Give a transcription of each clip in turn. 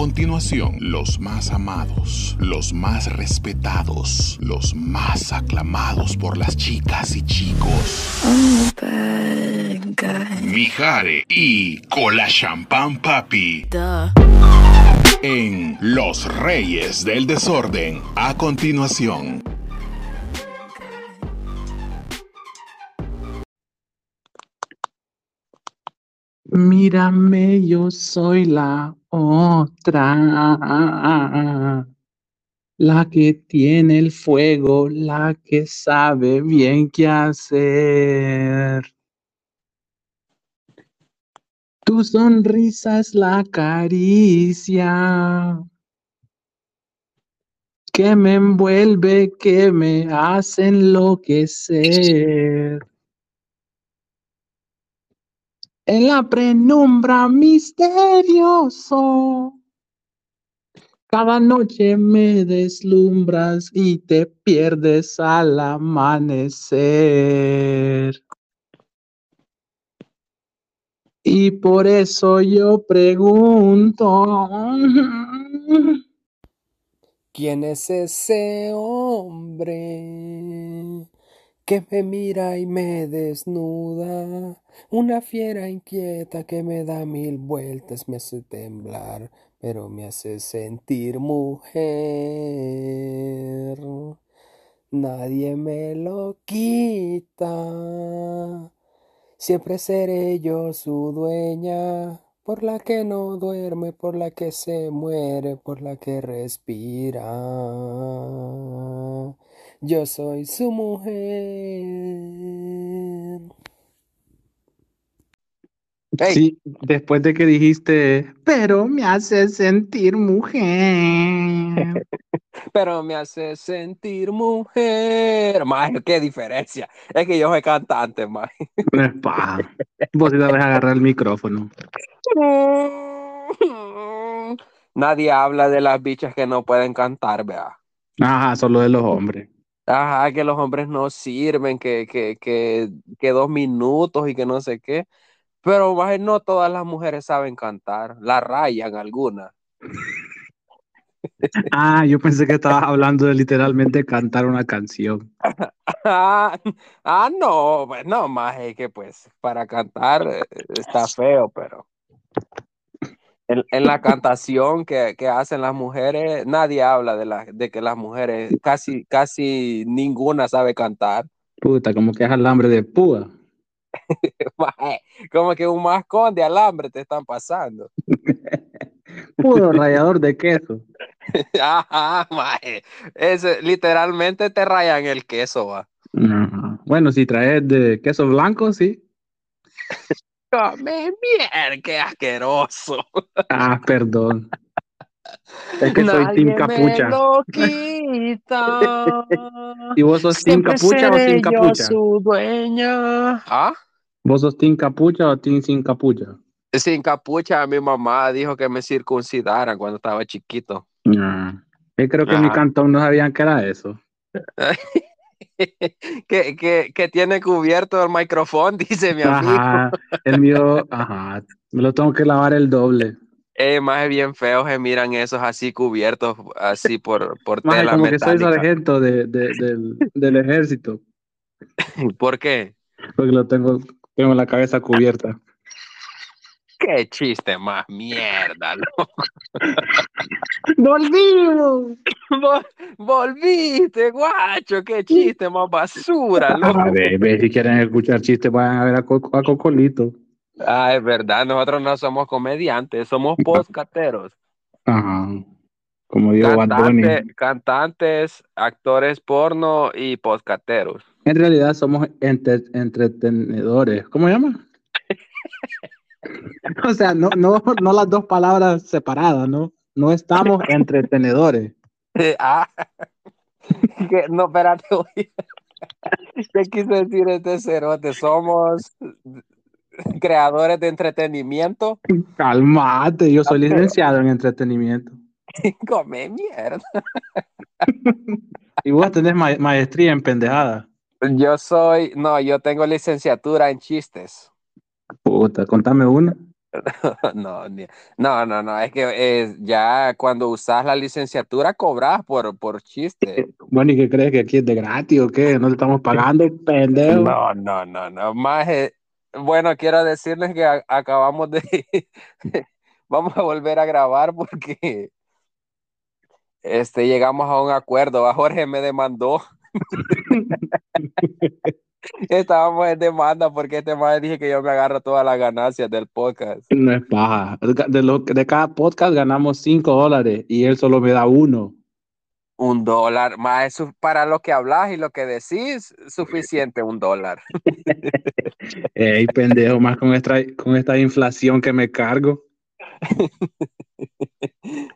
continuación, los más amados, los más respetados, los más aclamados por las chicas y chicos. Mijare y Cola Champán Papi. En Los Reyes del Desorden, a continuación. Mírame, yo soy la otra, la que tiene el fuego, la que sabe bien qué hacer. Tu sonrisa es la caricia que me envuelve, que me hace enloquecer. En la penumbra misterioso, cada noche me deslumbras y te pierdes al amanecer. Y por eso yo pregunto, ¿quién es ese hombre que me mira y me desnuda? Una fiera inquieta que me da mil vueltas, me hace temblar, pero me hace sentir mujer. Nadie me lo quita. Siempre seré yo su dueña, por la que no duerme, por la que se muere, por la que respira. Yo soy su mujer. Sí, después de que dijiste, pero me hace sentir mujer. pero me hace sentir mujer. Más, qué diferencia. Es que yo soy cantante, más. Vos debes agarrar el micrófono. Nadie habla de las bichas que no pueden cantar, vea. Ajá, solo de los hombres. Ajá, que los hombres no sirven, que, que, que, que dos minutos y que no sé qué. Pero más no todas las mujeres saben cantar, la rayan algunas. Ah, yo pensé que estabas hablando de literalmente cantar una canción. ah, no, pues no, más es que pues para cantar eh, está feo, pero en, la cantación que, hacen las mujeres, nadie habla de, la, de que las mujeres, casi, casi ninguna sabe cantar. Puta, como que es alambre de púa. como que un mascón de alambre te están pasando. Puro rayador de queso. Ajá, Es, literalmente te rayan el queso, va. Bueno, si traes de queso blanco, sí. Come bien, qué asqueroso. Ah, perdón. Es que soy Team Capucha. ¿Y vos sos Team Capucha o sin Capucha? su dueña. ¿Ah? ¿Vos sos Team Capucha o Team sin Capucha? Sin capucha, mi mamá dijo que me circuncidaran cuando estaba chiquito. Ah, yo creo que en mi cantón no sabían que era eso. que, que, que, tiene cubierto el micrófono, dice mi amigo. Ajá, el mío, ajá, me lo tengo que lavar el doble. Eh, más bien feo que miran esos así cubiertos, así por, por tela como que soy sargento de, de, del, del ejército. ¿Por qué? Porque lo tengo, tengo la cabeza cubierta. Qué chiste más mierda, loco. Volvimos. volviste, guacho. Qué chiste más basura, loco. A ver, si quieren escuchar chistes, vayan a ver a, Cocolito. Ah, es verdad. Nosotros no somos comediantes, somos podcasteros. Ajá. Como digo, Cantante, Cantantes, actores porno y podcasteros. En realidad somos entretenedores. ¿Cómo llama? o sea, no, no, no las dos palabras separadas, ¿no? No estamos entretenedores. ah, no, espérate, ¿Qué quise decir este cerote? Somos creadores de entretenimiento. Calmate, yo soy licenciado en entretenimiento. Come mierda. y vos tenés maestría en pendejada. Yo soy, no, yo tengo licenciatura en chistes. Puta, contame una. No, no, no, no, es que eh, ya cuando usas la licenciatura cobras por, por chiste. Bueno, ¿y qué crees que aquí es de gratis o qué? ¿No te estamos pagando, pendejo? No, no, no, no, más, eh, bueno, quiero decirles que a- acabamos de, vamos a volver a grabar porque este, llegamos a un acuerdo, a Jorge me demandó, estábamos en demanda porque este más dije que yo me agarro todas las ganancias del podcast. No es paja. De, lo, de cada podcast ganamos 5 dólares y él solo me da uno. Un dólar, más eso para lo que hablas y lo que decís, suficiente un dólar. Ey, pendejo, más con esta, con esta inflación que me cargo.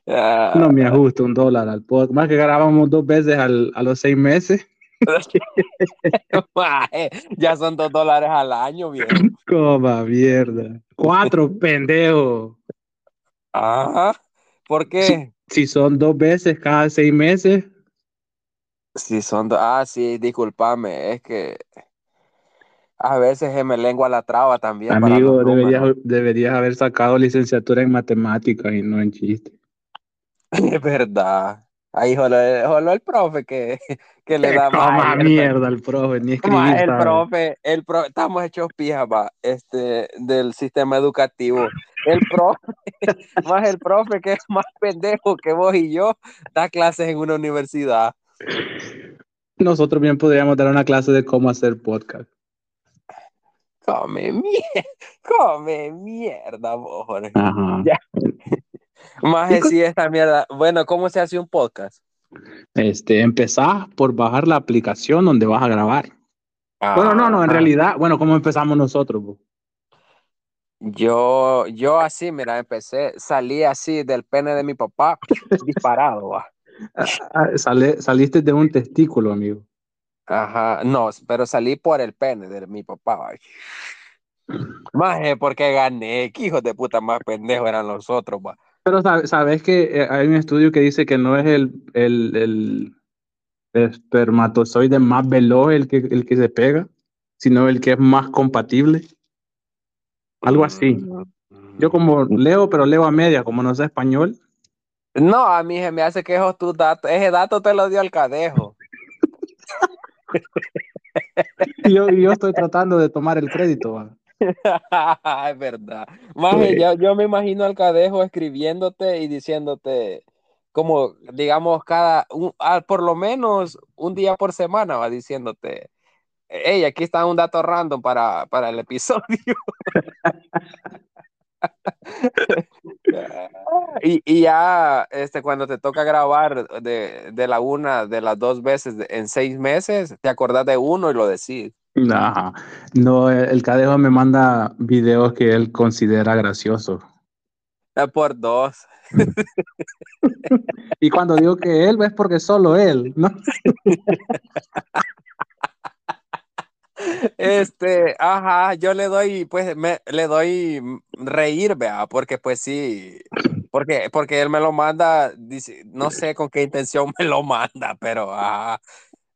Ah, No me ajusta un dólar al podcast. Más que grabamos dos veces al, a los seis meses. ya son dos dólares al año, viejo. Coma mierda. Cuatro, pendejo. Ajá. ¿Por qué? Si son dos veces cada seis meses, Si son dos. Ah, sí, discúlpame, es que a veces se me lengua la traba también. amigo, deberías, deberías haber sacado licenciatura en matemáticas y no en chiste. Es verdad. Ahí jolo el profe que, que le da más. Mierda. el profe, ni escribir. El profe, el pro, estamos hechos pijas, va, este, del sistema educativo. El profe, más el profe que es más pendejo que vos y yo, da clases en una universidad. Nosotros bien podríamos dar una clase de cómo hacer podcast. Come mierda, come mierda, vos, Jorge. Ajá. Ya. Más ¿Y co- si esta mierda. Bueno, ¿cómo se hace un podcast? Este, empezás por bajar la aplicación donde vas a grabar. Bueno, no, no, en Ajá. realidad, bueno, ¿cómo empezamos nosotros? Yo, yo así, mira, empecé, salí así del pene de mi papá, disparado, va. Ah, sale- saliste de un testículo, amigo. Ajá, no, pero salí por el pene de mi papá. va. Más porque gané, que hijos de puta más pendejos eran los otros, va. Pero sabe- sabes que eh, hay un estudio que dice que no es el, el, el espermatozoide más veloz el que, el que se pega, sino el que es más compatible. Algo así. Yo como leo, pero leo a media, como no sé español. No, a mí se me hace que esos tus datos, ese dato te lo dio el cadejo. Yo, yo estoy tratando de tomar el crédito. va. es verdad. Maje, Sí. yo, yo me imagino al cadejo escribiéndote y diciéndote, como, digamos, cada, un- ah, por lo menos un día por semana, va diciéndote, hey, aquí está un dato random para, para el episodio. y, y ya, este, cuando te toca grabar de, de la una, de las dos veces en seis meses, te acordás de uno y lo decís. Ajá. No, el cadejo me manda videos que él considera graciosos. Eh, Por dos. Y cuando digo que él, es porque solo él, ¿no? Este, ajá, yo le doy, pues, me, le doy reír, vea, porque pues sí, porque, porque él me lo manda, dice, no sé con qué intención me lo manda, pero ajá,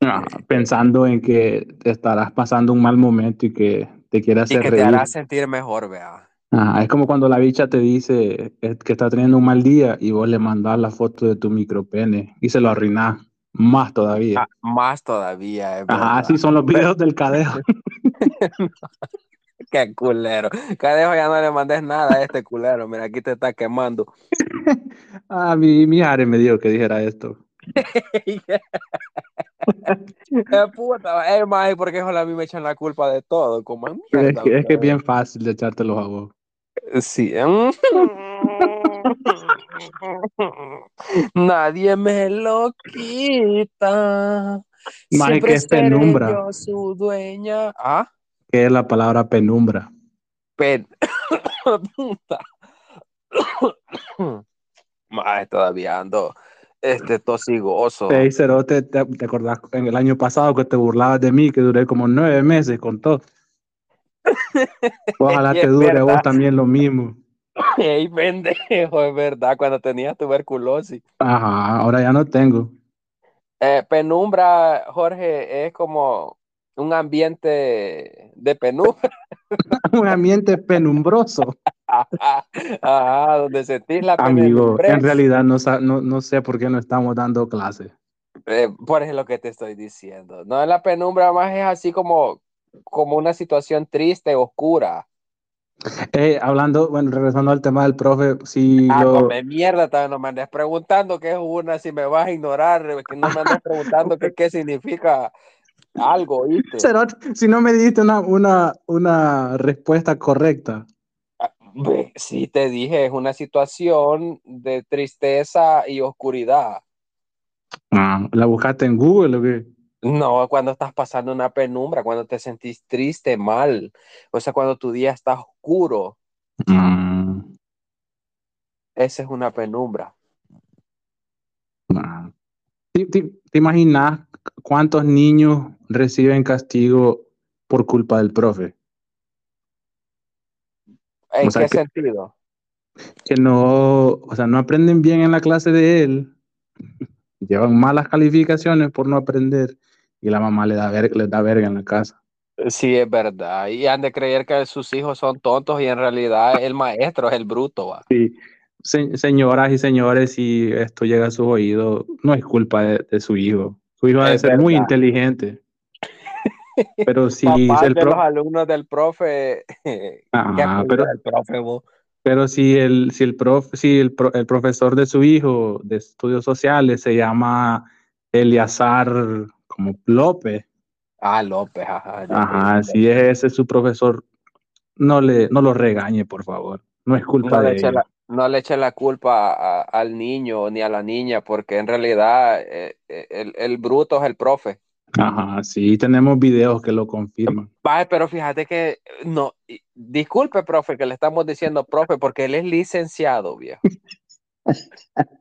Ah, pensando en que te estarás pasando un mal momento y que te quiere y hacer que te reír. hará sentir mejor, vea. Ajá, es como cuando la bicha te dice que está teniendo un mal día y vos le mandás la foto de tu micropene y se lo arruinás más todavía. Ah, más todavía, Ajá, así son los videos del cadejo. Qué culero. Cadejo, ya no le mandes nada a este culero, mira, aquí te está quemando. Ah, mi, mi Are me dijo que dijera esto. Eh, puta, eh, maje, porque a mí me echan la culpa de todo, como es que, es que es bien fácil de echártelos a vos. Sí. Nadie me lo quita. Maje, Siempre ¿qué es penumbra? yo su dueña. Ah, ¿Qué es la palabra penumbra? pen. Puta. Todavía ando este tosigoso. Ey, Cerote, ¿te, te acordás en el año pasado que te burlabas de mí, que duré como nueve meses con todo? Ojalá te dure vos también lo mismo. Ey, pendejo, es verdad, cuando tenías tuberculosis. Ajá, ahora ya no tengo. Eh, penumbra, Jorge, es como un ambiente de penumbra. Un ambiente penumbroso. Ajá, donde sentís la Amigo, penumbrez. en realidad no, no, no sé por qué no estamos dando clases. Eh, por eso es lo que te estoy diciendo. No la penumbra más es así como, como una situación triste, oscura. Eh, hablando, bueno, regresando al tema del profe, si Ah, come mierda, también no me andes preguntando qué es una, si me vas a ignorar, que no me andes preguntando qué, qué significa algo. Cerote, si no me diste una, una, una respuesta correcta. Sí, te dije, es una situación de tristeza y oscuridad. Ah, ¿La buscaste en Google o qué? No, cuando estás pasando una penumbra, cuando te sentís triste, mal, o sea, cuando tu día está oscuro, Mm, esa es una penumbra. ah. ¿Te, te, te imaginas cuántos niños reciben castigo por culpa del profe? ¿En O sea qué que- sentido? Que no, o sea, no aprenden bien en la clase de él, llevan malas calificaciones por no aprender y la mamá le da, ver, les da verga en la casa. Sí, es verdad. Y han de creer que sus hijos son tontos y en realidad el maestro es el bruto, va. Se- señoras y señores, si esto llega a sus oídos, no es culpa de, de su hijo. Su hijo ha de ser muy inteligente. Pero si Papás el de los alumnos del profe. Ajá, ¿Qué apoyo pero- del profe, vos? Pero si el, si el, prof, si el, pro- el profesor de su hijo de estudios sociales se llama Eliazar como López, Ah, López, ajá. ajá, si es ese su profesor, no le, no lo regañe, por favor. No es culpa No le, de la, no le eche la culpa a- al niño ni a la niña, porque en realidad eh, eh, el, el bruto es el profe. Ajá, sí, tenemos videos que lo confirman. Vale, pero fíjate que no, disculpe, profe, que le estamos diciendo profe, porque él es licenciado, viejo.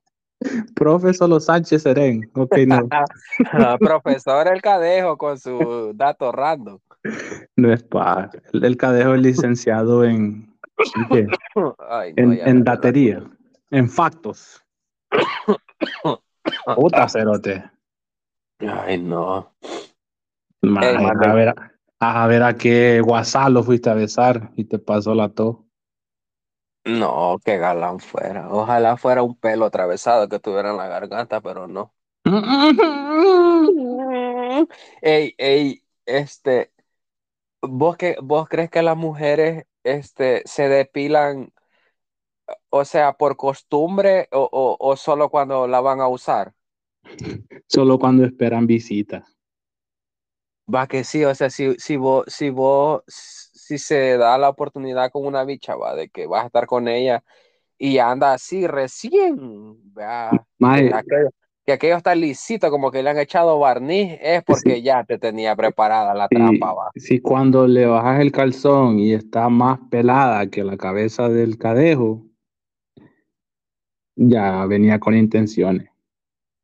Profe Solo Sánchez Serén, ok, no, Ah, Profesor El Cadejo con su dato random. no es para. El, el cadejo es licenciado en, ¿en qué? Ay, no, en, datería, en factos. Puta cerote. Ay, no. Mae, Ey, mande. a, ver, a ver a qué guasá lo fuiste a besar y te pasó la tos. No, qué galán fuera. Ojalá fuera un pelo atravesado que tuviera en la garganta, pero no. Ey, ey, este, ¿vos, que, vos crees que las mujeres este, se depilan, o sea, por costumbre o, o, o solo cuando la van a usar? Solo cuando esperan visita. Va que sí, o sea, si, si vos, si vos, si se da la oportunidad con una bicha, va, de que vas a estar con ella y anda así recién, Mae, que aquello, que aquello está lisito, como que le han echado barniz, es porque ya te tenía preparada la trampa, va. si cuando le bajas el calzón y está más pelada que la cabeza del cadejo, ya venía con intenciones.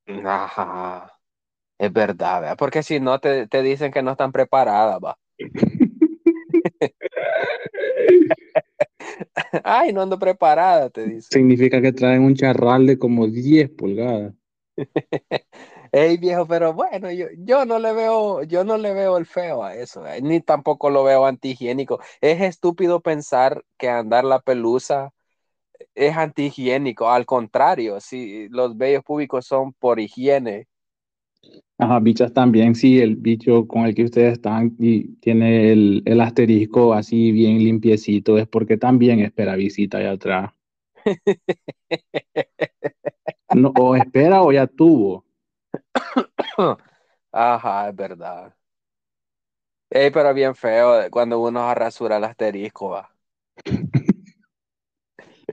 Ajá, es verdad, porque si no te, te dicen que no están preparadas, va. Ay, no ando preparada, te dicen. Significa que traen un charral de como 10 pulgadas. Ey, viejo, pero bueno, yo, yo no le veo, yo no le veo el feo a eso, eh, ni tampoco lo veo antihigiénico. Es estúpido pensar que andar la pelusa es antihigiénico. Al contrario, si los vellos públicos son por higiene. Ajá, bichas también, sí, el bicho con el que ustedes están y tiene el, el asterisco así bien limpiecito, es porque también espera visita allá atrás. No, o espera o ya tuvo. Ajá, es verdad. Ey, pero bien feo cuando uno rasura el asterisco, va.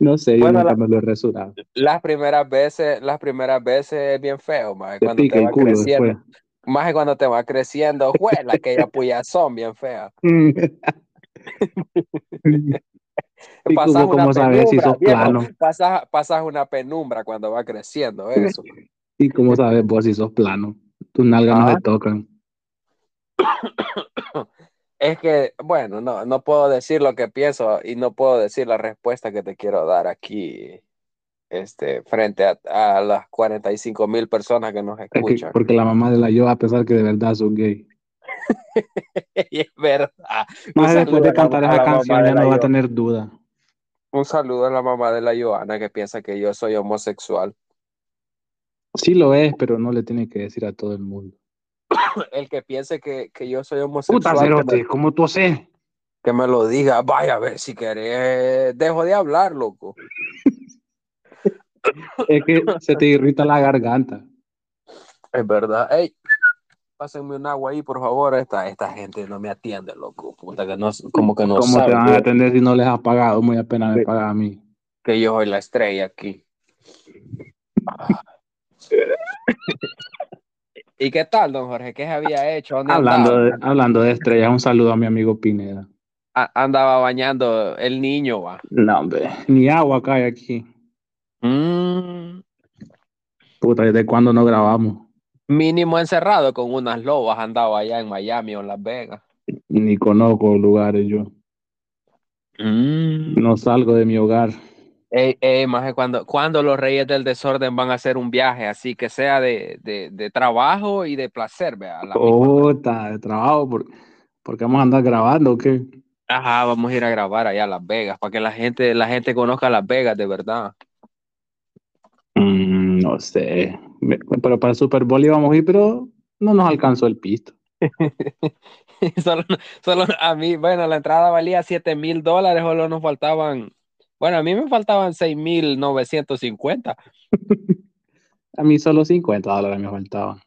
No sé, yo Bueno, nunca la- me lo he resurado. Las primeras veces, las primeras veces es bien feo, más Te cuando pica te el va culo creciendo. después. Más que cuando te va creciendo, juela, aquella puyazón bien fea. ¿Y Pasas cómo, una sabes si penumbra, sos viejo. plano? Pasas, pasas una penumbra cuando va creciendo eso. ¿Y cómo sabes vos si sos plano? Tus nalgas no se tocan. Es que, bueno, no, no puedo decir lo que pienso y no puedo decir la respuesta que te quiero dar aquí, este, frente a, a las 45 mil personas que nos Es que- escuchan. porque la mamá de la yo, a pesar que de verdad sos gay. Y es verdad. Más después de cantar esa canción ya no va a tener duda. Un saludo a la mamá de la Joana que piensa que yo soy homosexual. Sí lo es, pero no le tiene que decir a todo el mundo. El que piense que, que yo soy Puta, homosexual, que cerote, me, ¿cómo tú haces? que me lo diga. Vaya a ver si querés. Dejo de hablar, loco. Es que se te irrita la garganta. Es verdad. Ey, pásenme un agua ahí, por favor. Esta, esta gente no me atiende, loco. Puta, que no, como que no ¿Cómo te van a atender si no les has pagado? Muy apenas me Sí. paga a mí. que yo soy la estrella aquí. ¿Y qué tal, don Jorge? ¿Qué se había hecho? ¿Dónde Hablando de, hablando de estrellas, un saludo a mi amigo Pineda. A- andaba bañando el niño, va. No, hombre, ni agua cae aquí. Mm, Puta, ¿desde cuándo no grabamos? mínimo encerrado con unas lobas andaba allá en Miami o en Las Vegas. Ni conozco lugares yo. Mm. No salgo de mi hogar. Ey, ey, maje, cuando, cuando los reyes del desorden van a hacer un viaje así que sea de, de, de trabajo y de placer, vea. la de trabajo, por- porque vamos a andar grabando, ¿o qué? Ajá, vamos a ir a grabar allá a Las Vegas para que la gente, la gente conozca Las Vegas de verdad. Mm, no sé. Pero para el Super Bowl íbamos a ir, pero no nos alcanzó el pisto. Solo, solo a mí, bueno, la entrada valía 7 mil dólares, solo nos faltaban, bueno, a mí me faltaban 6 mil 950. A mí solo 50 dólares me faltaban.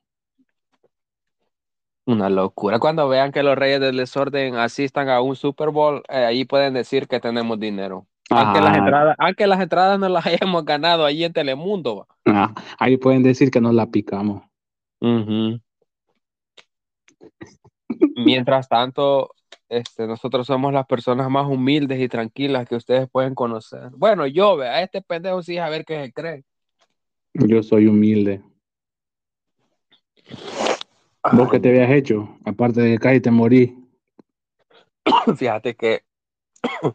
Una locura. Cuando vean que los reyes del desorden asistan a un Super Bowl, eh, ahí pueden decir que tenemos dinero. Aunque las entradas, aunque las entradas no las hayamos ganado allí en Telemundo. Ahí pueden decir que nos la picamos. Mientras tanto, este, nosotros somos las personas más humildes y tranquilas que ustedes pueden conocer. Bueno, yo, vea, este pendejo sí a ver qué se cree. Yo soy humilde. ¿Vos qué te habías hecho? Aparte de que casi te morí. Fíjate que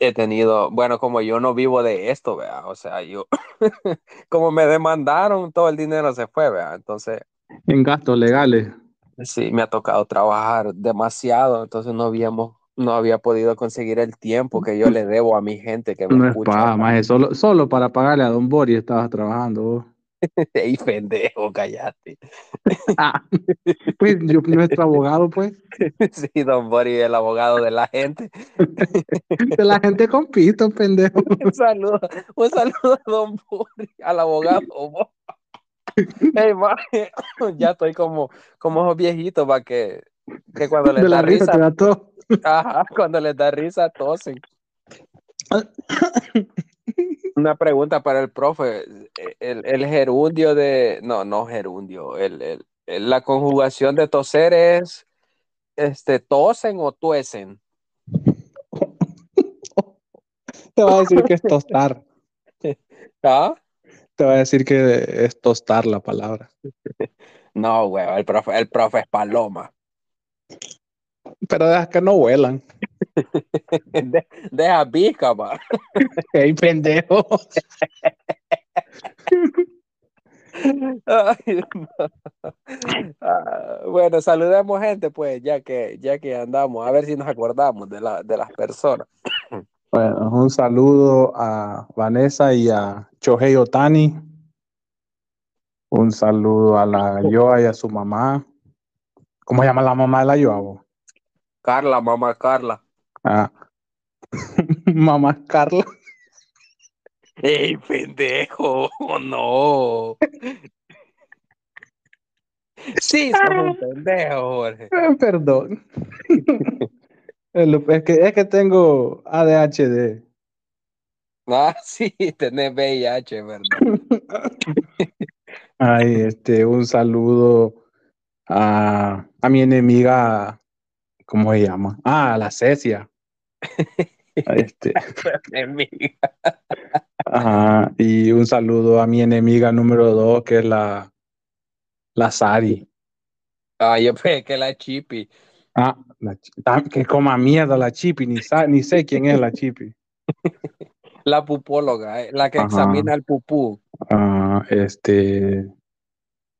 he tenido, bueno, como yo no vivo de esto, vea, o sea, yo, como me demandaron, todo el dinero se fue, vea, entonces, En gastos legales. Sí, me ha tocado trabajar demasiado, entonces no habíamos, no había podido conseguir el tiempo que yo le debo a mi gente que me No es escucha. paga, más solo, solo para pagarle a Don Boris estabas trabajando vos. Ey, pendejo, cállate. Ah, pues yo, nuestro abogado, pues, Sí, Don Boris, el abogado de la gente. de la gente con pito, pendejo. Un saludo, un saludo a Don Boris, al abogado. Vos. Ey, maje, ya estoy como, como esos viejitos para que, que cuando les De da risa risa, todo. ajá, cuando les da risa tosen. Una pregunta para el profe. El, el gerundio de, no, no gerundio, el, el- el- la conjugación de toser es este, tosen o tuesen. Te va a decir que es tostar. ¿Ah? Te va a decir que es tostar la palabra. No, güey, el profe, el profe es paloma. Pero dejas que no vuelan. De- deja pica, va. ¡Ey, pendejo! Ay, no. Ah, bueno, saludemos gente, pues, ya que, ya que andamos, a ver si nos acordamos de, la, de las personas. Bueno, un saludo a Vanessa y a Chohei Otani. Un saludo a la Yoa y a su mamá. ¿Cómo se llama la mamá de la Yoa? Carla, mamá Carla. Ah. mamá Carla. ¡Ey, pendejo! No. Sí, sos un pendejo, Jorge. Eh, Perdón. es, que, es que tengo ADHD. Ah, sí, tenés VIH, ¿verdad? Ay, este, un saludo a, a mi enemiga, ¿cómo se llama? Ah, a la Cecia. Este, Enemiga. ajá, y un saludo a mi enemiga número dos, que es la, la Sari. Ah, yo pensé que la chipi. Ah, la que coma mierda la Chipi, ni, sa- ni sé quién es la Chipi. La pupóloga, eh, la que Ajá. examina el pupú. Ah, este,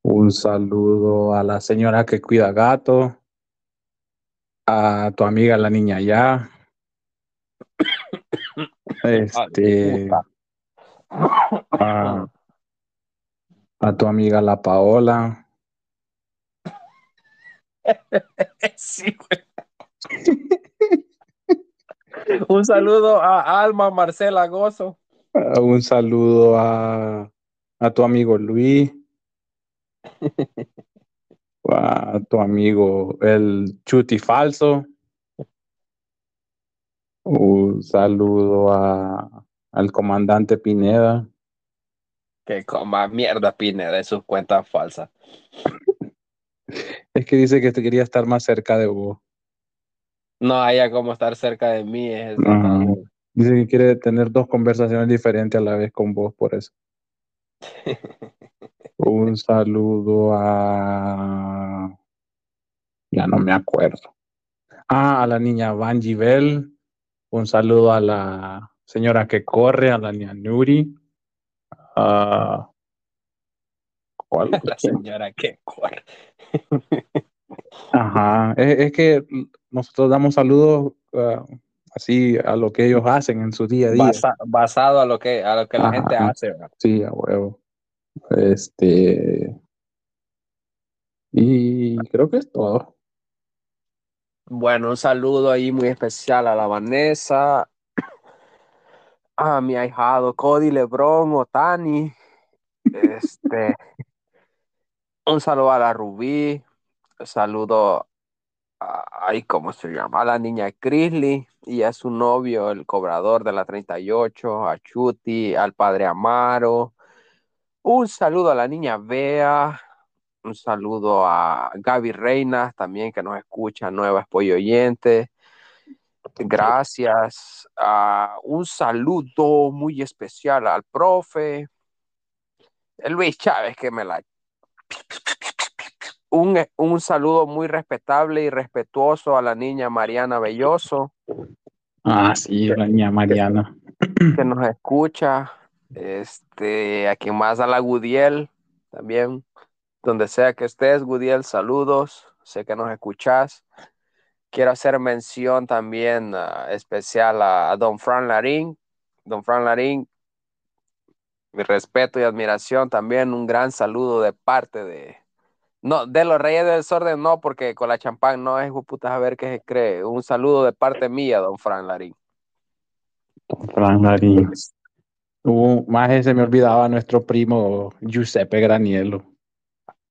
un saludo a la señora que cuida gato, a tu amiga la niña ya, Este. A, a tu amiga la Paola. Sí, güey. Un saludo a Alma Marcela Gozo. Uh, Un saludo a, a tu amigo Luis. A tu amigo el Chuti Falso. Un saludo a, al comandante Pineda. Que coma mierda Pineda de sus cuentas falsas. Es que dice que te quería estar más cerca de vos. No haya como estar cerca de mí. Es. Dice que quiere tener dos conversaciones diferentes a la vez con vos, por eso. Un saludo a. Ya no me acuerdo. Ah, a la niña Vanji Bell. Un saludo a la señora que corre, a la niña Nuri. Ah, ¿cuál? La señora que corre. Ajá. Es, es que nosotros damos saludos ah, así a lo que ellos hacen en su día a día. Basa- basado a lo que, a lo que la Ajá. gente hace. ¿verdad? Sí, a huevo. Este. Y creo que es todo. Bueno, un saludo ahí muy especial a la Vanessa, a mi ahijado Cody Lebron Otani. Este, un saludo a la Rubí, un saludo ay, ¿cómo se llama? La niña Crisley y a su novio, el cobrador de la 38, a Chuti, al padre Amaro. Un saludo a la niña Bea, un saludo a Gaby Reinas también que nos escucha, nueva apoyo oyente. Gracias. Ah, un saludo muy especial al profe Luis Chávez que me la un, un saludo muy respetable y respetuoso a la niña Mariana Belloso Ah, sí, la niña Mariana. que nos escucha. Este, a quien más a la Gudiel también, donde sea que estés, Gudiel, saludos. Sé que nos escuchás. Quiero hacer mención también ah, especial a, a Don Fran Larín. Don Fran Larín, mi respeto y admiración también. Un gran saludo de parte de. No, de los Reyes del Desorden no, porque con la champán no es putas a ver qué se cree. Un saludo de parte mía, Don Fran Larín. Don Fran Larín. Uh, más se me olvidaba nuestro primo Giuseppe Granielo.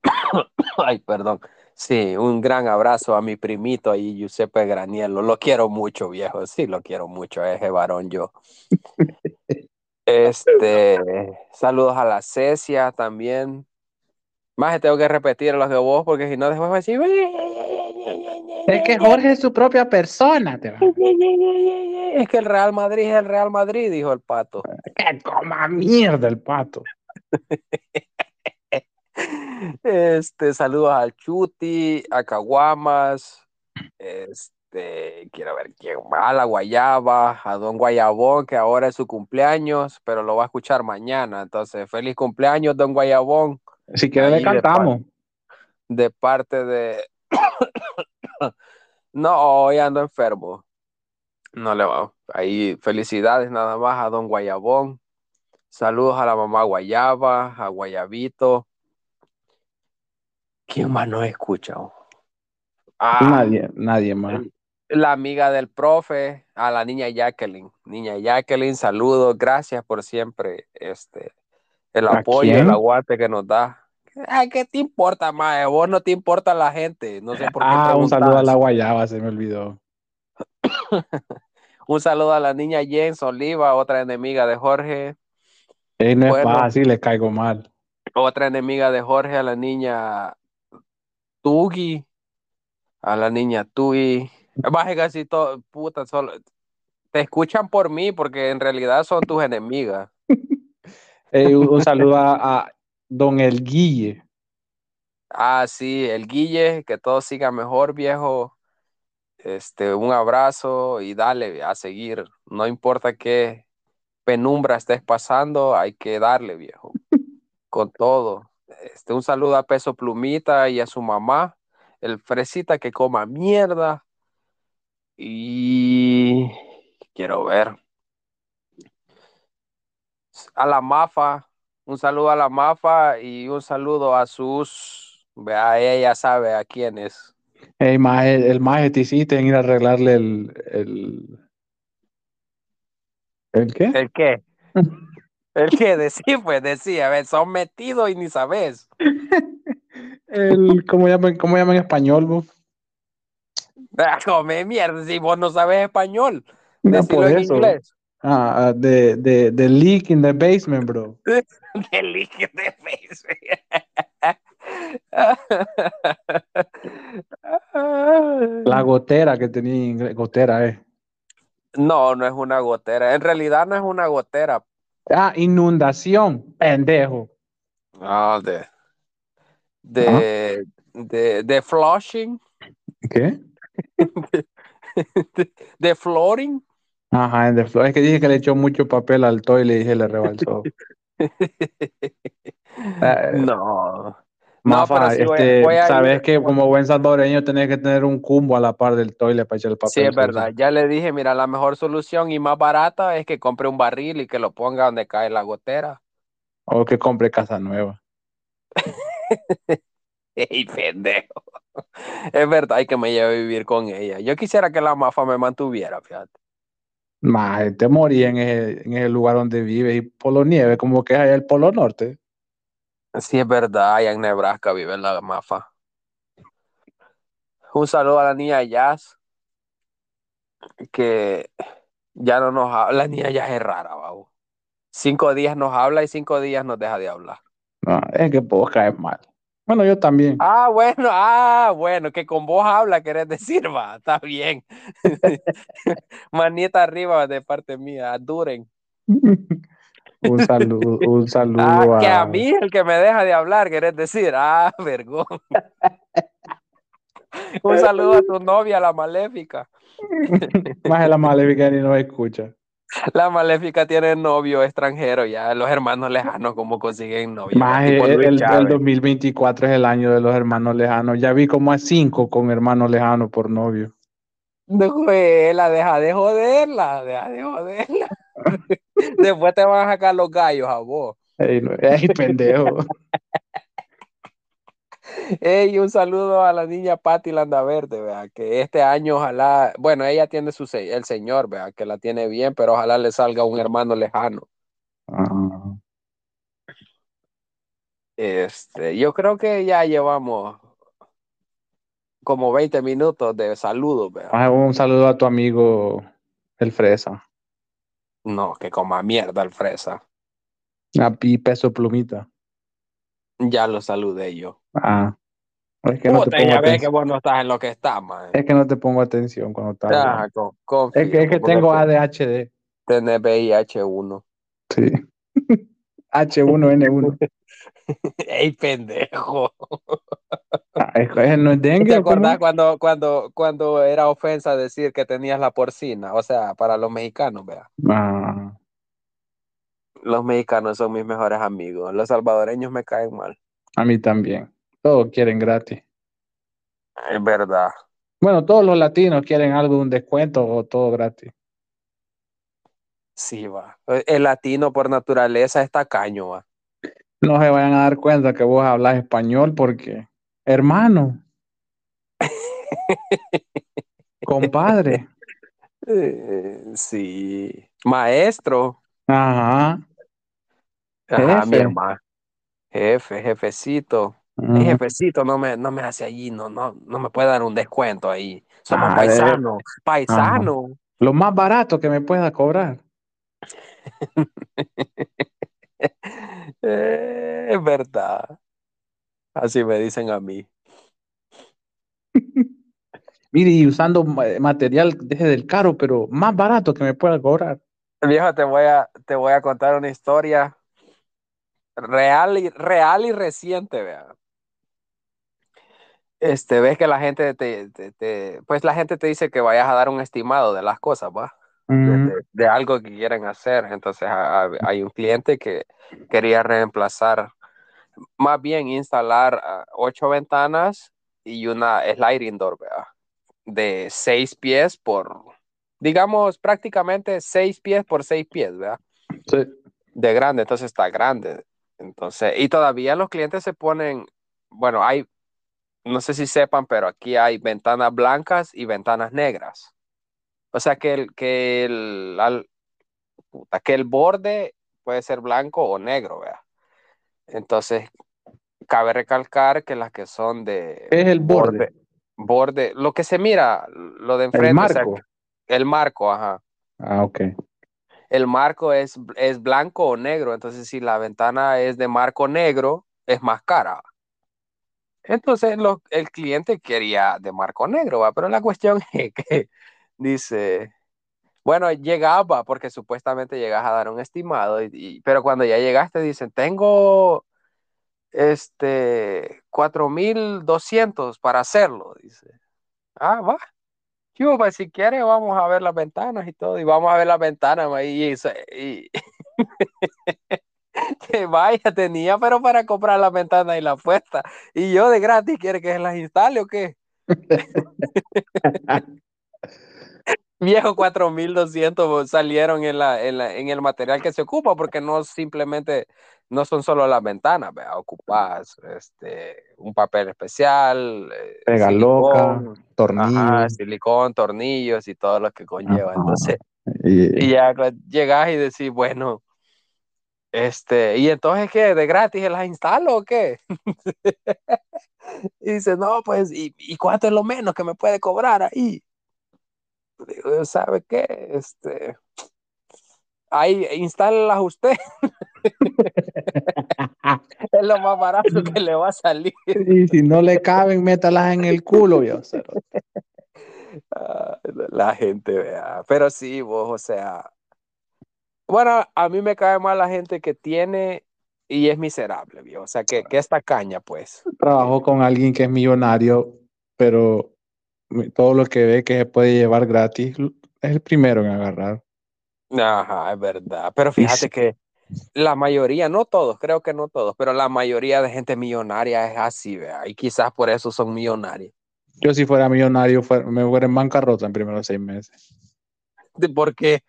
Ay, perdón. Sí, un gran abrazo a mi primito ahí, Giuseppe Granielo. Lo quiero mucho, viejo. Sí, lo quiero mucho, ese varón yo. Este, saludos a la Cecia también. Más tengo que repetir los de vos porque si no después va a decir. es su propia persona. Te va. Es que el Real Madrid es el Real Madrid, dijo el pato. Que coma mierda el pato. Este, saludos al Chuti, a Caguamas, este, quiero ver quién más, a la Guayaba, a Don Guayabón, que ahora es su cumpleaños, pero lo va a escuchar mañana. Entonces, feliz cumpleaños, Don Guayabón, Si quieres le de cantamos. de parte de. no, hoy ando enfermo. No le va. Ahí, felicidades nada más a Don Guayabón. Saludos a la mamá Guayaba, a Guayabito. ¿Quién más nos escucha? Ah, Nadie, nadie más. la amiga del profe, a la niña Jacqueline. Niña Jacqueline, saludos, gracias por siempre este, el ¿A apoyo, el aguante que nos da. Ay, ¿qué te importa, mae? Vos no te importa la gente. No sé por qué Ah, un saludo a la guayaba, se me olvidó. Un saludo a la niña Jens Oliva, otra enemiga de Jorge. Eh, no Bueno. es fácil, le caigo mal. Otra enemiga de Jorge, a la niña Tugi. A la niña Tugi. Baje casi todo, puta, solo. Te escuchan por mí porque en realidad son tus enemigas. Eh, un, saludo a, a don El Guille. Ah, sí, el Guille, que todo siga mejor, viejo. Este, un abrazo y dale a seguir. No importa qué penumbra estés pasando, hay que darle, viejo. Con todo. Este, un saludo a Peso Plumita y a su mamá, el Fresita que coma mierda. Y quiero ver. A la Mafa, un saludo a la Mafa y un saludo a sus, vea, ella sabe a quién es. El maje, el maje te hiciste en ir a arreglarle el, el, ¿el qué? ¿El qué? El que decía, pues decía, a ver, son metidos y ni sabes. el, ¿cómo llaman, cómo llaman en español, vos? Ah, come mierda, si vos no sabes español. No, por en eso. inglés. Ah, ah, de, de, de leak in the basement, bro. De líquido de Facebook. La gotera que tenía en inglés, gotera, eh. No, no es una gotera. En realidad no es una gotera. Ah, inundación, pendejo. Ah, de, de, de, de flushing, ¿Qué? de, de flooring. Ajá, en the floor. Es que dije que le echó mucho papel al toile y dije le rebalsó. Eh, No. Mafa, pero sí voy a- este, voy a sabes que como buen salvadoreño tenés que tener un cumbo a la par del toile para echar el papel. Sí, es verdad. Ya le dije, mira, la mejor solución y más barata es que compre un barril y que lo ponga donde cae la gotera. O que compre casa nueva. ¡Ey, pendejo! Es verdad que me lleve a vivir con ella. Yo quisiera que la mafa me mantuviera, fíjate. Más, te morí en ese, en ese lugar donde vive y polo nieve, como que es allá el polo norte. Sí, es verdad, allá en Nebraska vive la mafa. Un saludo a la niña Jazz, que ya no nos habla. La niña Jazz es rara, babo. Cinco días nos habla y cinco días nos deja de hablar. No, es que vos caes mal. Bueno, yo también. Ah, bueno, ah, bueno, que con vos habla, querés decir, va, está bien. Manita arriba de parte mía, duren. un saludo, un saludo Ah, que a, a mí el que me deja de hablar, querés decir, ah, vergón. Un saludo a tu novia, la maléfica. más de la maléfica ni nos escucha. La maléfica tiene novio extranjero, ya los hermanos lejanos, como consiguen novio. Más el, el- el Chávez. 2024 es el año de los hermanos lejanos. Ya vi como a cinco con hermanos lejanos por novio. No, juela, deja de joderla, deja de joderla. Después te van a sacar los gallos a vos. Ey, no- ey, pendejo. Ey, un saludo a la niña Patti Landaverde, vea, que este año ojalá, bueno, ella tiene su el señor, vea, que la tiene bien, pero ojalá le salga un hermano lejano. Ah, Este, yo creo que ya llevamos como 20 minutos de saludos, vea. más un saludo a tu amigo el Fresa. No, que coma mierda el fresa. A pi peso plumita. Ya lo saludé yo. Ah. Es que, no te pongo ya ves que vos no estás en lo que estás, man. es que no te pongo atención cuando estás hablando. con- confío, Es que, es que tengo te- ADHD. tenés VIH1. Sí. H1N1. ¡Ey, pendejo! Ah, es, es- no es dengue. ¿Te acordás cuando, cuando, cuando era ofensa decir que tenías la porcina? O sea, para los mexicanos, vea. Ah, Los mexicanos son mis mejores amigos. Los salvadoreños me caen mal. a mí también. Todos quieren gratis. Es verdad. Bueno, todos los latinos quieren algo, un descuento o todo gratis. Sí, va. El latino por naturaleza está caño, va. No se vayan a dar cuenta que vos hablas español porque, hermano, compadre, Eh, sí. Maestro. ajá, Ajá, mi Jefe. hermano. Jefe, jefecito. ujú. El jefecito no me, no me hace allí, no, no, no me puede dar un descuento ahí. Somos Ah, paisanos, paisanos. lo más barato que me pueda cobrar. Eh, es verdad. Así me dicen a mí. Mire, y usando ma- material desde del caro, pero más barato que me pueda cobrar. Viejo, te voy a, te voy a contar una historia real y, real y reciente, vea. Este, ves que la gente te, te- te- pues la gente te dice que vayas a dar un estimado de las cosas, ¿va? de, Mm, de- de algo que quieren hacer. Entonces a- a- hay un cliente que quería reemplazar, más bien instalar ah, ocho ventanas y una sliding door, ¿verdad? De seis pies por, digamos, prácticamente seis pies por seis pies, ¿verdad? sí. de grande, entonces está grande. Entonces, y todavía los clientes se ponen, bueno, hay, no sé si sepan, pero aquí hay ventanas blancas y ventanas negras. O sea que el, que el, al- puta, que el borde puede ser blanco o negro, vea. Entonces, cabe recalcar que las que son de ¿Qué es el borde? borde, lo que se mira, lo de enfrente, El o sea, marco. el marco, ajá. Ah, ok. El marco es, es blanco o negro, entonces si la ventana es de marco negro, es más cara. Entonces lo- el cliente quería de marco negro, ¿va? pero la cuestión es que dice, bueno, llegaba porque supuestamente llegas a dar un estimado, pero cuando ya llegaste dicen, tengo este 4200 para hacerlo, dice. Ah, va. Pues, si quiere, vamos a ver las ventanas y todo, y vamos a ver las ventanas, y, y, que vaya, tenía, pero para comprar las ventanas y la puesta. Y yo de gratis, ¿quiere que las instale o qué? Viejo 4200 salieron en, la, en, la- en el material que se ocupa, porque no simplemente, no son solo las ventanas, vea, ocupas este, un papel especial, eh, Pega loca, silicón, tornillo. ajá, silicón, tornillos y todo lo que conlleva. Ajá. Entonces, Y, y ya llegas y decís, bueno, este, ¿y entonces qué? ¿De gratis las instalo o qué? y dice, no, pues, ¿y, y cuánto es lo menos que me puede cobrar ahí? Digo, ¿sabe qué? Este, ahí, instálelas usted. es lo más barato que le va a salir. y si no le caben, métalas en el culo, yo. Ah, La gente, vea. Pero sí, vos, o sea. Bueno, a mí me cae mal la gente que tiene y es miserable, viejo. O sea, que, que esta caña, pues. Trabajo con alguien que es millonario, pero todo lo que ve que se puede llevar gratis es el primero en agarrar. Ajá, es verdad. Pero fíjate que la mayoría, no todos, creo que no todos, pero la mayoría de gente millonaria es así, vea. Y quizás por eso son millonarios. Yo si fuera millonario fuera- me fuera en bancarrota en primeros seis meses. De- Porque,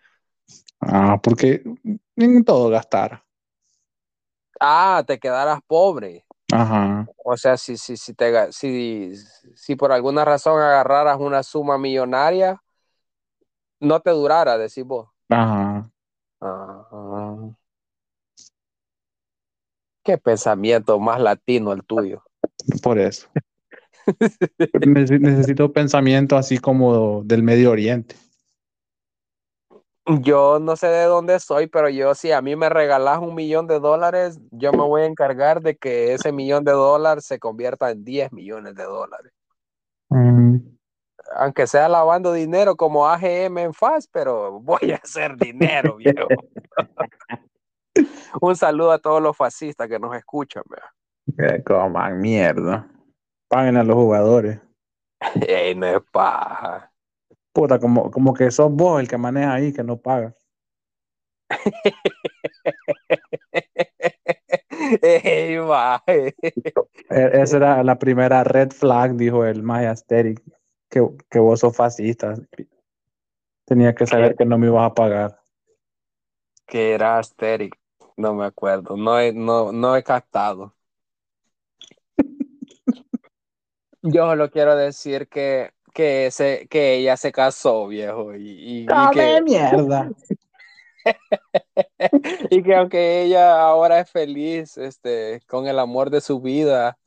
Ah, porque en todo gastar. ah, te quedarás pobre. Ajá. O sea, si, si, si, te, si, si por alguna razón agarraras una suma millonaria, no te durara, decís vos. Ajá. Ajá. Qué pensamiento más latino el tuyo. Por eso. Nece- Necesito pensamiento así como del Medio Oriente. Yo no sé de dónde soy, pero yo si a mí me regalas un millón de dólares, yo me voy a encargar de que ese millón de dólares se convierta en 10 millones de dólares. Mm, Aunque sea lavando dinero como AGM en FAS, pero voy a hacer dinero, viejo. Un saludo a todos los fascistas que nos escuchan, vea. que coman mierda. Paguen a los jugadores. Ey, no es paja. Puta, como, como que sos vos el que maneja ahí, que no paga. Ey. E- Esa era la primera red flag, dijo el Maya Asterix, que, que vos sos fascista. Tenía que saber que no me ibas a pagar. Que era Asterix. No me acuerdo. No he, no, no he captado. Yo solo quiero decir que, que, se, que ella se casó, viejo. Y, y- y ¡Come que, mierda! y que aunque ella ahora es feliz este, con el amor de su vida.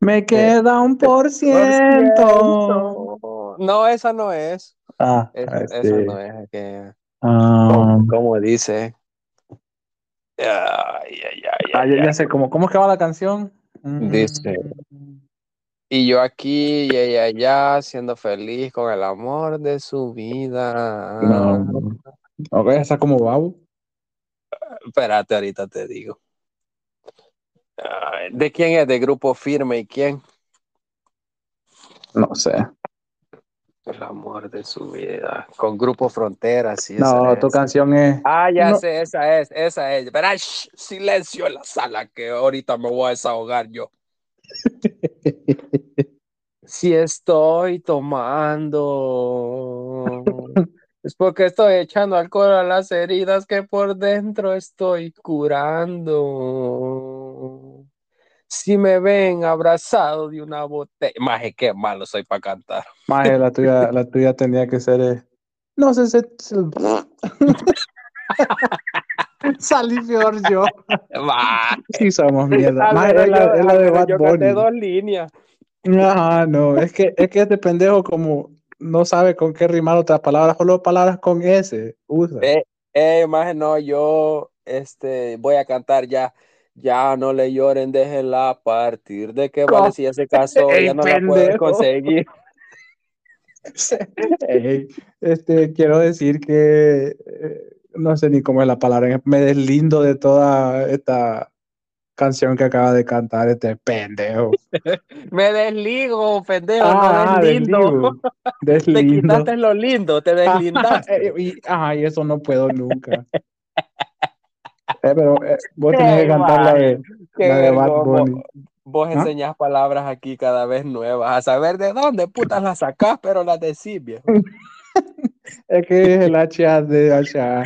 Me queda un por ciento. No, esa no es. Ah, Esa, este, esa no es. Que, ah, como, como dice. Ay, ay, ay, ah, ya, ya sé, ¿cómo, ¿cómo es que va la canción? Mm, Dice, Y yo aquí y ella allá, siendo feliz con el amor de su vida. No. Ok, esa como babo. Espérate, ahorita te digo. ¿De quién es? ¿De Grupo Firme y quién? No sé. El amor de su vida. Con Grupo Frontera, sí. No, esa tu es. canción es. Ah, ya no. sé, esa es, esa es. Shh, silencio en la sala, que ahorita me voy a desahogar yo. Si estoy tomando Es porque estoy echando alcohol a las heridas que por dentro estoy curando. Si me ven abrazado de una botella. Maje, qué malo soy para cantar. Maje, la tuya, la tuya tenía que ser. eh, No sé si. Salí peor yo. Maje, Sí, somos mierda. menos es la, yo- es la de Bad yo canté Bunny. dos líneas. Ajá, no, es que, es que este pendejo como no sabe con qué rimar otras palabras, solo palabras con S usa. Eh, eh, maje, no, yo este, voy a cantar ya. Ya no le lloren, déjenla a partir de que vale si ya se casó, Ey, ya no la puede pendejo. conseguir. Ey, este, quiero decir que eh, no sé ni cómo es la palabra, me deslindo de toda esta canción que acaba de cantar este pendejo. Me desligo, pendejo, Ah, no deslindo. deslindo. Te quitaste lo lindo, te deslindaste. eh, y, ajá, y eso no puedo nunca. Eh, pero eh, vos Qué tenés que cantar la de, la de Bad vergón, vos, Bunny. vos ¿Ah? enseñás palabras aquí cada vez nuevas, a saber de dónde putas las sacás, pero las decís, viejo. Es que es el HA de HA.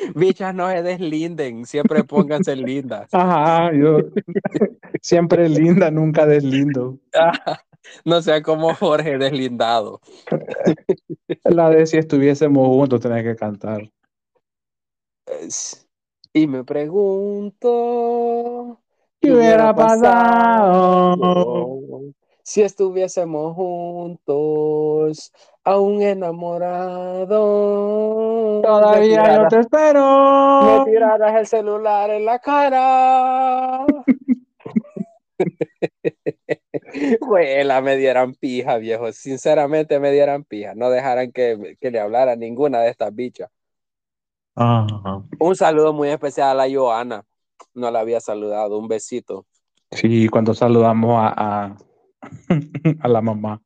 Bichas no se deslinden, siempre pónganse lindas. Ajá, yo siempre linda, nunca deslindo. No sea como Jorge deslindado. La de si estuviésemos juntos tenés que cantar. Es- Y me pregunto ¿Qué hubiera pasado? Si estuviésemos juntos, aún enamorados. Todavía me tiraras, te me espero. tiraras el celular en la cara. Juela, me dieran pija, viejo. Sinceramente me dieran pija. No dejaran que, que le hablara ninguna de estas bichas. Ajá. Un saludo muy especial a la Joana. No la había saludado. Un besito. Sí, cuando saludamos a, a, a la mamá.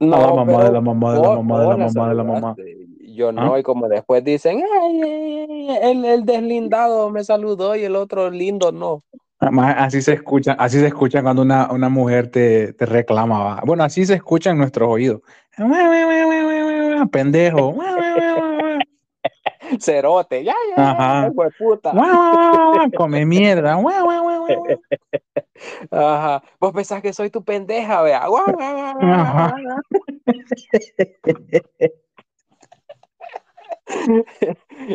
No, a la mamá pero de la mamá de la mamá de la mamá de la mamá. Yo ¿Ah? no, y como después dicen, "Ay, el, el deslindado me saludó y el otro lindo no. Además, así se escucha, así se escucha cuando una, una mujer te, te reclama. va. Bueno, así se escucha en nuestros oídos. Pendejo. Cerote, ya, ya, Ajá. ya, puta. Come mierda. Ajá. Vos pensás que soy tu pendeja, vea. Guau, guau, guau, guau, guau.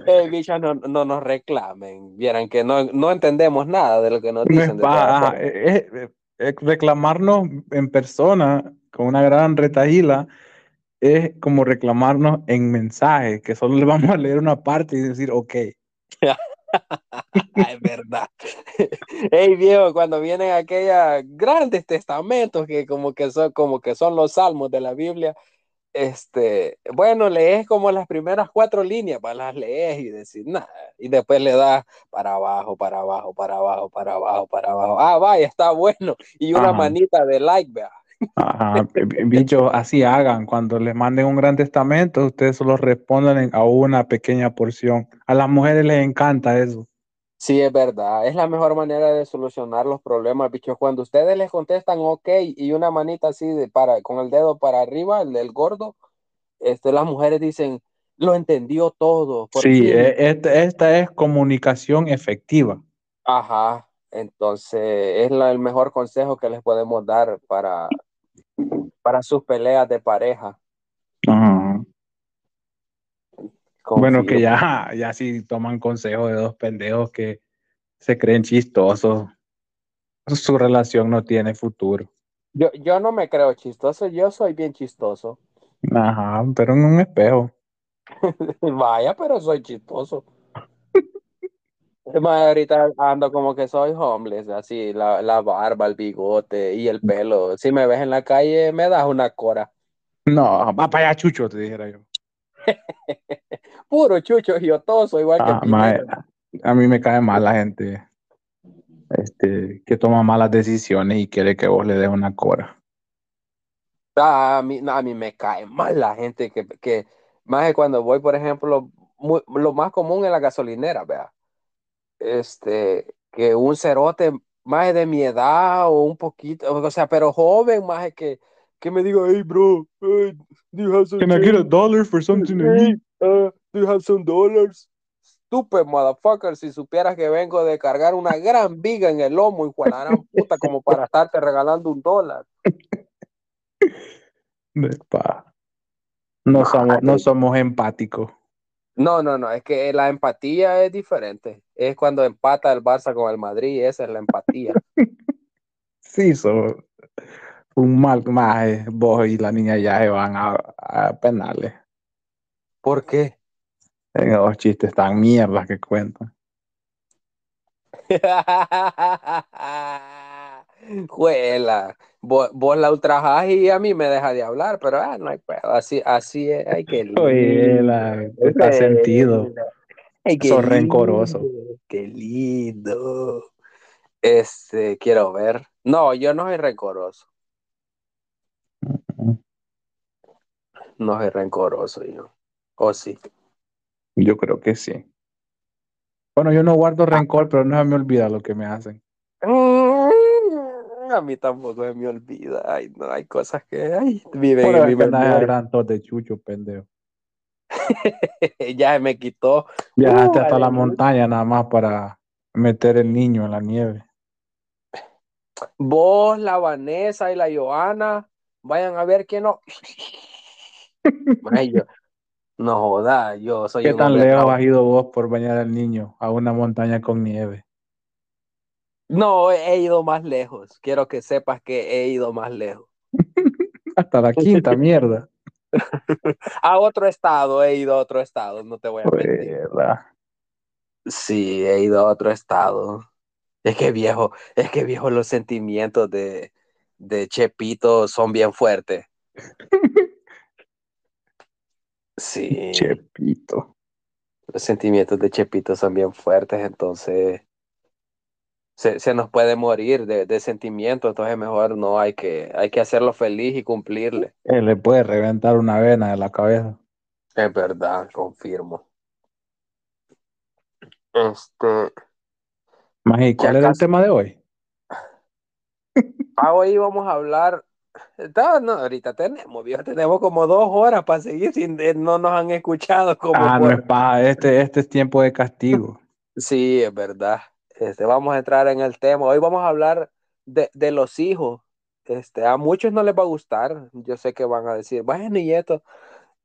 Eh, bichas, no, no nos reclamen. Vieran que no, no entendemos nada de lo que nos dicen. de es reclamarnos en persona con una gran retahíla es como reclamarnos en mensaje, que solo le vamos a leer una parte y decir, ok. Ah, es verdad. Ey, viejo, cuando vienen aquellos grandes testamentos que como que son como que son los salmos de la Biblia, este, bueno, lees como las primeras cuatro líneas, para las lees y decís nada, y después le das para abajo, para abajo, para abajo, para abajo, para abajo. Ah, vaya, está bueno. Y una Ajá. manita de like, vea. Ajá, bi- bichos, así hagan. Cuando les manden un gran testamento, ustedes solo respondan a una pequeña porción. A las mujeres les encanta eso. Sí, es verdad. Es la mejor manera de solucionar los problemas, bichos. Cuando ustedes les contestan ok y una manita así de para, con el dedo para arriba, el del gordo, este, las mujeres dicen, lo entendió todo. Sí, fin". e- esta, esta es comunicación efectiva. Ajá. Entonces, es la- el mejor consejo que les podemos dar para, para sus peleas de pareja. Ajá. Bueno, que ya, ya sí toman consejo de dos pendejos que se creen chistosos. Su relación no tiene futuro. Yo, yo no me creo chistoso, yo soy bien chistoso. Ajá, pero en un espejo. Vaya, pero soy chistoso. Es más, ahorita ando como que soy homeless, así, la, la barba, el bigote y el pelo. Si me ves en la calle, me das una cora. No, va para allá, Chucho, te dijera yo. Puro chucho giotoso, igual que Ah, mae, Pineda. a mí me cae mal la gente este, que toma malas decisiones y quiere que vos le des una cora. Ah, a mí, no, a mí me cae mal la gente que, que más que cuando voy, por ejemplo, muy- lo más común en la gasolinera, vea. Este, que un cerote más de mi edad o un poquito, o sea, pero joven, más que, que me diga, hey, bro, hey, do you have some Can I get a dollar for something to Hey, eat? Uh, do you have some dollars? Stupid motherfucker, si supieras que vengo de cargar una gran viga en el lomo y la gran puta como para estarte regalando un dólar. De pa. No, somos, no somos empáticos. No, no, no, es que la empatía es diferente. Es cuando empata el Barça con el Madrid, esa es la empatía. Sí, so, un mal más vos y la niña ya se van a, a penales. ¿Por qué? En los chistes tan mierdas que cuentan. Juela, vos, vos la ultrajás y a mí me deja de hablar, pero ah, no hay pedo, así, así es, ay, qué lindo. Juela, está sentido. Ay, qué Sos lindo, rencoroso. Qué lindo. Este, quiero ver. No, yo no soy rencoroso. No soy rencoroso yo. ¿O sí? Yo creo que sí. Bueno, yo no guardo rencor, pero no se me olvida lo que me hacen. Mm, A mí tampoco se me olvida. Ay, no, hay cosas que ay, viven en mi memoria. de chucho, pendejo. Ya se me quitó. Viajaste Uh, hasta la montaña nada más para meter el niño en la nieve. Vos, la Vanessa y la Joana, vayan a ver quién no. Ay, yo- no joda, yo soy ¿Qué tan lejos has ido vos por bañar al niño a una montaña con nieve? No, he ido más lejos. Quiero que sepas que he ido más lejos. Hasta la quinta mierda. A otro estado, he ido a otro estado, no te voy a mentir. Sí, he ido a otro estado. Es que viejo, es que viejo, los sentimientos de, de Chepito son bien fuertes. Sí, Chepito. los sentimientos de Chepito son bien fuertes, entonces se, se nos puede morir de, de sentimiento, entonces mejor no hay que, hay que hacerlo feliz y cumplirle. Él le puede reventar una vena de la cabeza. Es verdad, confirmo. Este, Mají, ¿cuál era el tema de hoy? ah, hoy vamos a hablar. No, no, ahorita tenemos, viejo, tenemos como dos horas para seguir sin eh, no nos han escuchado como Ah, no por- es paja. Este, este es tiempo de castigo. Sí, es verdad. Este, vamos a entrar en el tema. Hoy vamos a hablar de, de los hijos. Este, a muchos no les va a gustar. Yo sé que van a decir, bueno, y esto.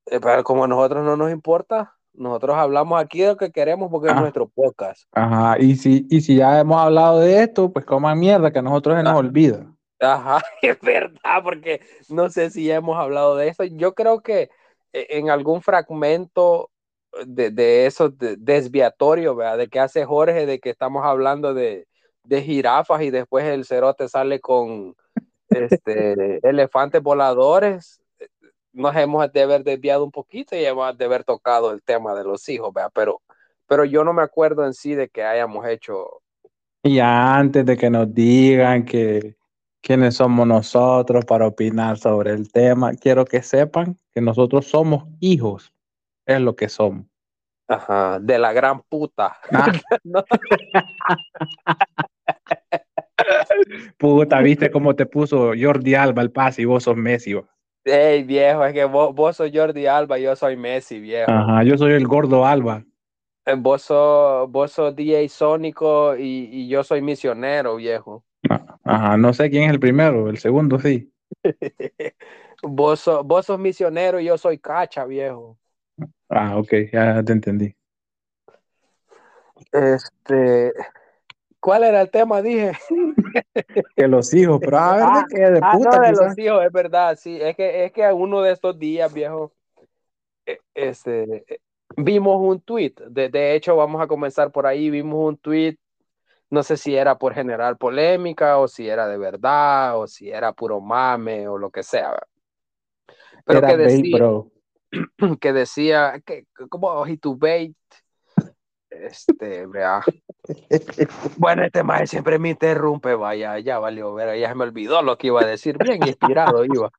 Eh, pero como a nosotros no nos importa, nosotros hablamos aquí de lo que queremos porque es Ah. nuestro podcast. Ajá. Y si, y si ya hemos hablado de esto, pues coman mierda, que a nosotros se nos Ah. olvida. Ajá, es verdad, porque no sé si ya hemos hablado de eso. Yo creo que eh, en algún fragmento de, de eso de- desviatorio, ¿verdad? De que hace Jorge, de que estamos hablando de, de jirafas y después el cerote sale con este, elefantes voladores. Nos hemos de haber desviado un poquito y hemos de haber tocado el tema de los hijos, ¿verdad? Pero, pero yo no me acuerdo en sí de que hayamos hecho Y antes de que nos digan que quiénes somos nosotros para opinar sobre el tema, quiero que sepan que nosotros somos hijos. Es lo que somos. ajá, de la gran puta. Ah. No. Puta, viste cómo te puso Jordi Alba el pase y vos sos Messi. va? Ey, viejo, es que vos, vos sos Jordi Alba, yo soy Messi, viejo. Ajá, yo soy el gordo Alba. Eh, Vos sos, vos sos DJ Sónico y, y yo soy misionero, viejo. Ajá, no sé quién es el primero, el segundo sí. Vos, sos, vos sos misionero y yo soy cacha, viejo. Ah, ok, ya te entendí. Este, ¿cuál era el tema? Dije. Que los hijos, pero a ver, Ah, de qué, de Ah, puta no, de los hijos, es verdad, sí. Es que, es que uno de estos días, viejo, eh, este, vimos un tweet. De, de hecho, vamos a comenzar por ahí. Vimos un tweet. No sé si era por generar polémica o si era de verdad o si era puro mame o lo que sea. Pero Era que bait, decía, bro. que decía, que, como ojito bait. Este, vea. Bueno, este maestro siempre me interrumpe, vaya, ya valió, ver, ya me olvidó lo que iba a decir, bien inspirado iba.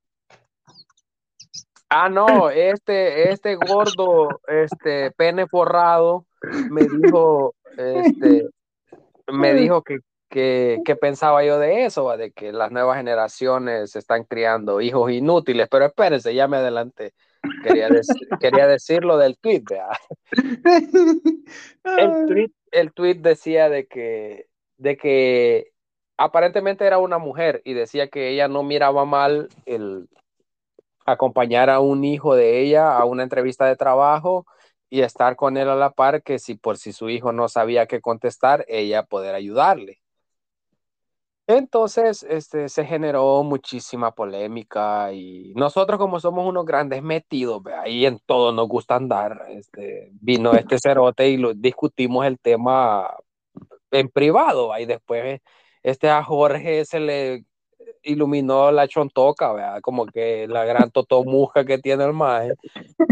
Ah, no, este, este gordo, este pene forrado, me dijo, este, me dijo que, que, pensaba yo de eso, de que las nuevas generaciones están criando hijos inútiles, pero espérense, ya me adelanté. Quería, dec- quería decir lo del tweet. El tweet, el tweet decía de que, de que aparentemente era una mujer y decía que ella no miraba mal el acompañar a un hijo de ella a una entrevista de trabajo y estar con él a la par, que si por si su hijo no sabía qué contestar, ella poder ayudarle. Entonces, este, se generó muchísima polémica y nosotros como somos unos grandes metidos, ahí en todo nos gusta andar, este, vino este cerote y lo, discutimos el tema en privado, ahí después este a Jorge se le iluminó la chontoca, ¿verdad? como que la gran totomuja que tiene el maje,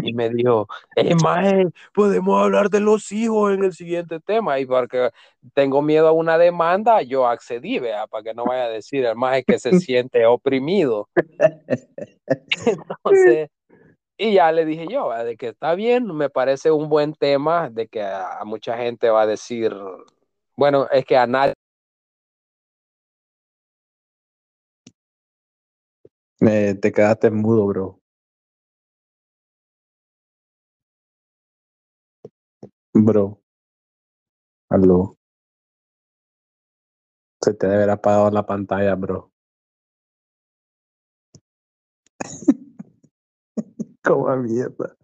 y me dijo, eh, maje, podemos hablar de los hijos en el siguiente tema, y porque tengo miedo a una demanda, yo accedí, ¿verdad? para que no vaya a decir el maje que se siente oprimido. Entonces, y ya le dije yo, ¿verdad? de que está bien, me parece un buen tema, de que a, mucha gente va a decir, bueno, es que a nadie Eh, te quedaste mudo, bro. Bro. Aló. Se te debe haber apagado la pantalla, bro. Como mierda.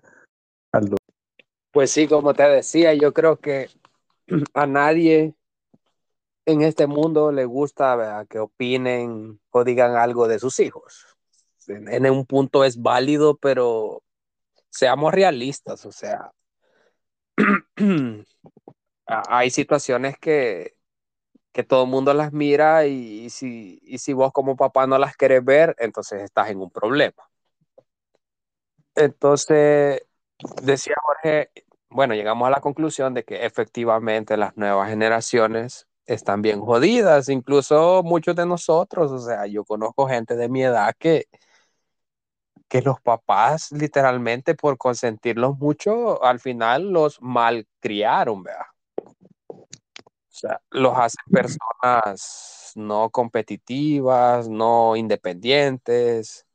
Aló. Pues sí, como te decía, yo creo que a nadie en este mundo le gusta que opinen o digan algo de sus hijos. En, un punto es válido, pero seamos realistas, o sea, hay situaciones que, que todo el mundo las mira y, y, si, y si vos como papá no las querés ver, entonces estás en un problema. Entonces, decía Jorge, bueno, llegamos a la conclusión de que efectivamente las nuevas generaciones están bien jodidas, incluso muchos de nosotros, o sea, yo conozco gente de mi edad que, que los papás literalmente por consentirlos mucho, al final los malcriaron, ¿verdad? O sea, los hacen personas no competitivas, no independientes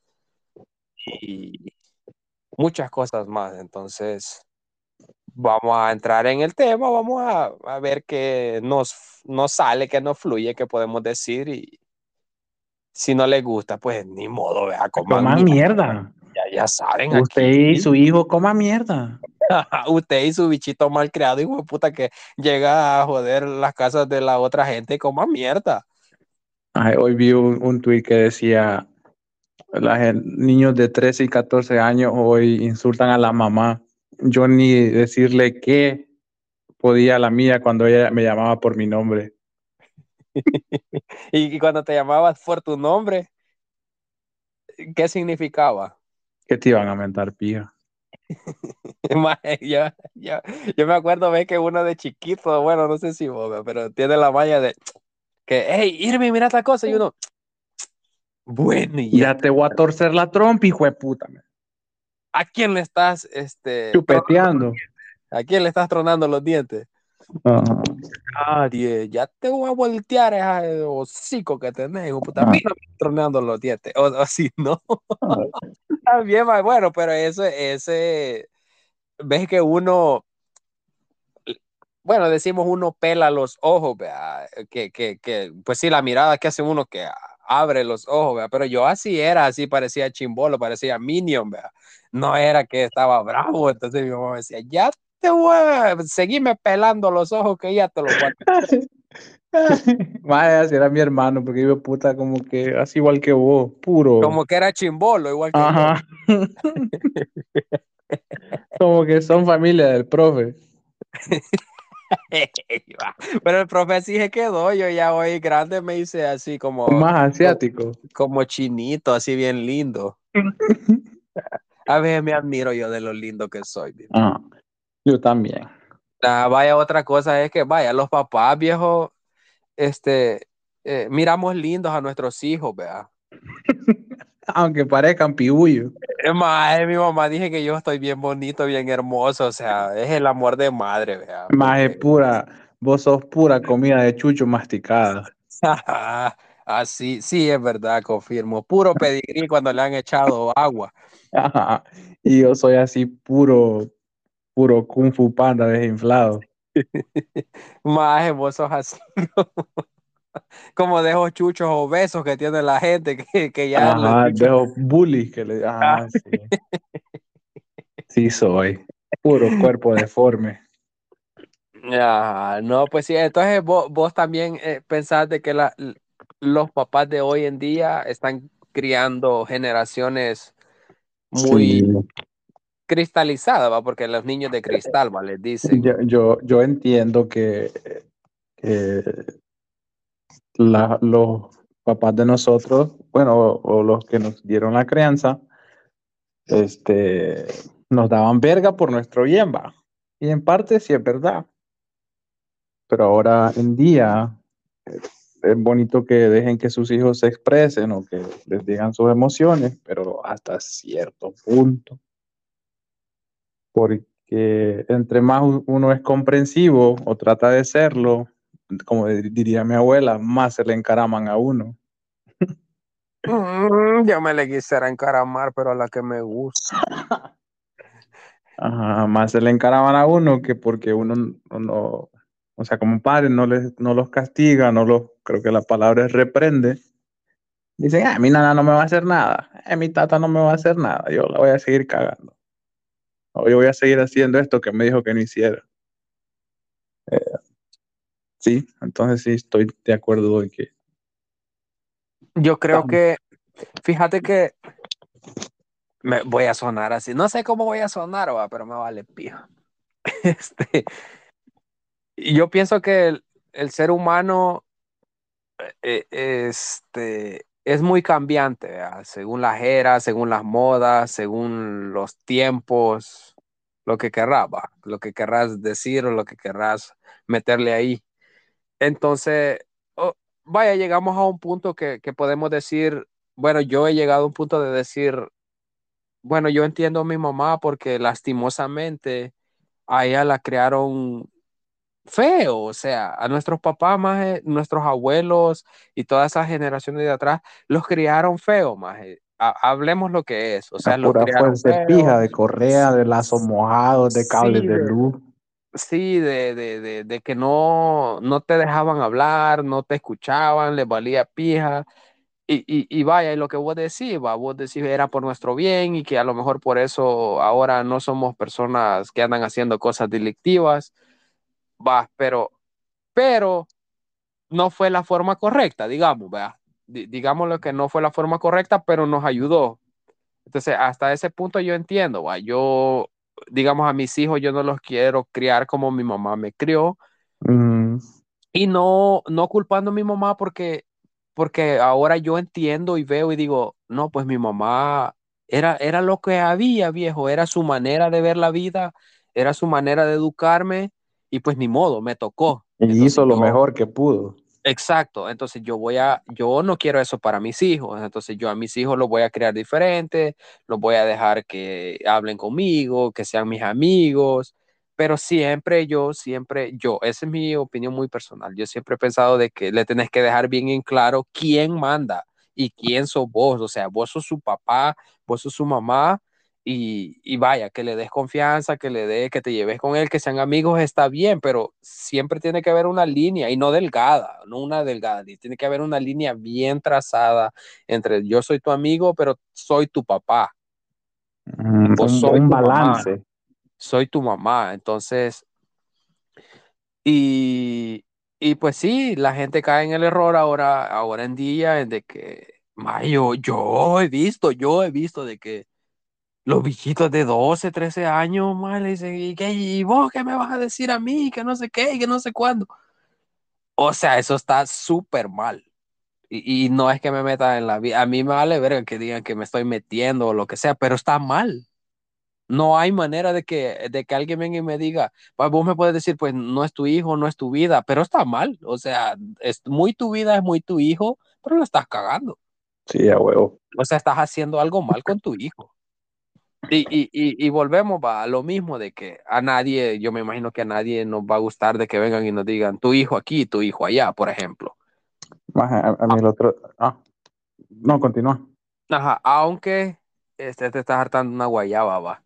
y muchas cosas más. Entonces, vamos a entrar en el tema, vamos a, a ver qué nos, nos sale, qué nos fluye, qué podemos decir y si no le gusta, pues ni modo, vea, coman Coma mierda. Ya, ya saben. Usted aquí. y su hijo coma mierda. Usted y su bichito mal creado, hijo de puta, que llega a joder las casas de la otra gente, coma mierda. Ay, hoy vi un, un tweet que decía, los niños de 13 y 14 años hoy insultan a la mamá. Yo ni decirle qué podía la mía cuando ella me llamaba por mi nombre. y, y, cuando te llamabas por tu nombre, ¿qué significaba? Que te iban a mentar pija. yo, yo, yo, me acuerdo ve que uno de chiquito, bueno, no sé si vos, pero tiene la malla de que, hey, Irving, mira esta cosa, y uno, bueno, y ya, ya te voy a torcer la trompa, hijo de puta. Man. ¿A quién le estás, este, chupeteando? ¿A quién le estás tronando los dientes? -huh. Nadie, ya te voy a voltear ese hocico que tenés, hijo puta, uh -huh. tronando los dientes, o, si no. Bien, bueno, pero eso, ese, ves que uno, bueno, decimos uno pela los ojos, ¿vea? Que, que, que, pues sí, la mirada que hace uno que abre los ojos, ¿vea? pero yo así era, así parecía chimbolo, parecía minion, ¿vea? no era que estaba bravo, entonces mi mamá me decía, ya te voy a seguirme pelando los ojos que ya te lo voy Vaya, así era mi hermano, porque yo puta como que así igual que vos, puro. Como que era chimbolo, igual que Ajá. como que son familia del profe. Pero el profe sí se quedó, yo ya hoy grande me hice así como... Más asiático. Como, como chinito, así bien lindo. A veces me admiro yo de lo lindo que soy. Ah, yo también. Ah, vaya, otra cosa es que, vaya, los papás viejos, este, eh, miramos lindos a nuestros hijos, vea. Aunque parezcan piullos. Más, mi mamá dije que yo estoy bien bonito, bien hermoso, o sea, es el amor de madre, vea. Más es pura, vos sos pura comida de chucho masticada. Así, sí, es verdad, confirmo. Puro pedigrí cuando le han echado agua. Ajá. Y yo soy así puro, puro Kung Fu Panda desinflado. Más vos sos así. Como de esos chuchos obesos que tiene la gente que, que ya. Ajá, de esos bullies que le. Ajá, sí. sí, soy. Puro cuerpo deforme. Ajá, no, pues sí, entonces vos, vos también eh, pensás de que la, los papás de hoy en día están criando generaciones muy Sí. Cristalizadas, ¿va? Porque los niños de cristal, ¿va? Les dicen. Yo, yo, entiendo que, la- los papás de nosotros, bueno, o, o los que nos dieron la crianza, este, nos daban verga por nuestro bien, va. Y en parte sí es verdad. Pero ahora en día es, es bonito que dejen que sus hijos se expresen o que les digan sus emociones, pero hasta cierto punto. Porque entre más uno es comprensivo o trata de serlo, como di- diría mi abuela, más se le encaraman a uno. "Mm, yo me le quisiera encaramar, pero a la que me gusta. Ajá, más se le encaraman a uno que porque uno no, no- o sea, como padre no les, no los castiga, no los, creo que la palabra es reprende. Dicen, ah, mi nana no me va a hacer nada, eh, mi tata no me va a hacer nada, yo la voy a seguir cagando. Yo voy a seguir haciendo esto que me dijo que no hiciera. Eh, sí, entonces sí estoy de acuerdo en que Yo creo que, fíjate que me voy a sonar así. No sé cómo voy a sonar, va, pero me vale pija. Este, yo pienso que el, el ser humano eh, este, es muy cambiante, según las eras, según las modas, según los tiempos, lo que querrás, lo que querrás decir o lo que querrás meterle ahí. Entonces, vaya, llegamos a un punto que, que podemos decir, bueno, yo he llegado a un punto de decir, bueno, yo entiendo a mi mamá porque lastimosamente a ella la crearon feo, o sea, a nuestros papás más, eh, nuestros abuelos y todas esas generaciones de atrás los criaron feo, más. Hablemos lo que es, o sea, a los pura criaron feo. pija, de correa, de lazos mojados, de cables Sí, de de- luz. Sí, de, de, de, de que no, no te dejaban hablar, no te escuchaban, les valía pija. Y, y, y vaya, y lo que vos decís, va, vos decís era por nuestro bien y que a lo mejor por eso ahora no somos personas que andan haciendo cosas delictivas, va, pero, pero no fue la forma correcta, digamos, vea. Di- digámoslo que no fue la forma correcta, pero nos ayudó. Entonces, hasta ese punto yo entiendo, va. Yo, digamos, a mis hijos yo no los quiero criar como mi mamá me crió Mm, y no, no culpando a mi mamá porque, porque ahora yo entiendo y veo y digo, no, pues mi mamá era, era lo que había, viejo, era su manera de ver la vida, era su manera de educarme y pues ni modo, me tocó. y Entonces hizo lo yo- mejor que pudo. Exacto, entonces yo voy a, yo no quiero eso para mis hijos, entonces yo a mis hijos los voy a crear diferente, los voy a dejar que hablen conmigo, que sean mis amigos, pero siempre yo, siempre yo, esa es mi opinión muy personal, yo siempre he pensado de que le tenés que dejar bien en claro quién manda y quién sos vos, o sea, vos sos su papá, vos sos su mamá y, y vaya, que le des confianza, que le dé, que te lleves con él, que sean amigos, está bien, pero siempre tiene que haber una línea y no delgada, no una delgada, tiene que haber una línea bien trazada entre yo soy tu amigo, pero soy tu papá, Mm, un, soy un tu mamá. balance. soy tu mamá, entonces, y, y pues sí, la gente cae en el error ahora, ahora en día, en de que, ma, yo, yo he visto, yo he visto de que los bichitos de 12, 13 años, le dicen, ¿y, qué, ¿y vos qué me vas a decir a mí? Que no sé qué, y que no sé cuándo. O sea, eso está súper mal. Y, y no es que me meta en la vida. A mí me vale ver que digan que me estoy metiendo o lo que sea, pero está mal. No hay manera de que, de que alguien venga y me diga, "Pa, vos me puedes decir, pues no es tu hijo, no es tu vida, pero está mal. O sea, es muy tu vida, es muy tu hijo, pero lo estás cagando. Sí, a huevo. O sea, estás haciendo algo mal con tu hijo. Y, y, y, y volvemos va, a lo mismo de que a nadie, yo me imagino que a nadie nos va a gustar de que vengan y nos digan tu hijo aquí, tu hijo allá, por ejemplo. A, a mí el otro. Ah, no, continúa. Ajá, aunque este te estás hartando una guayaba, va.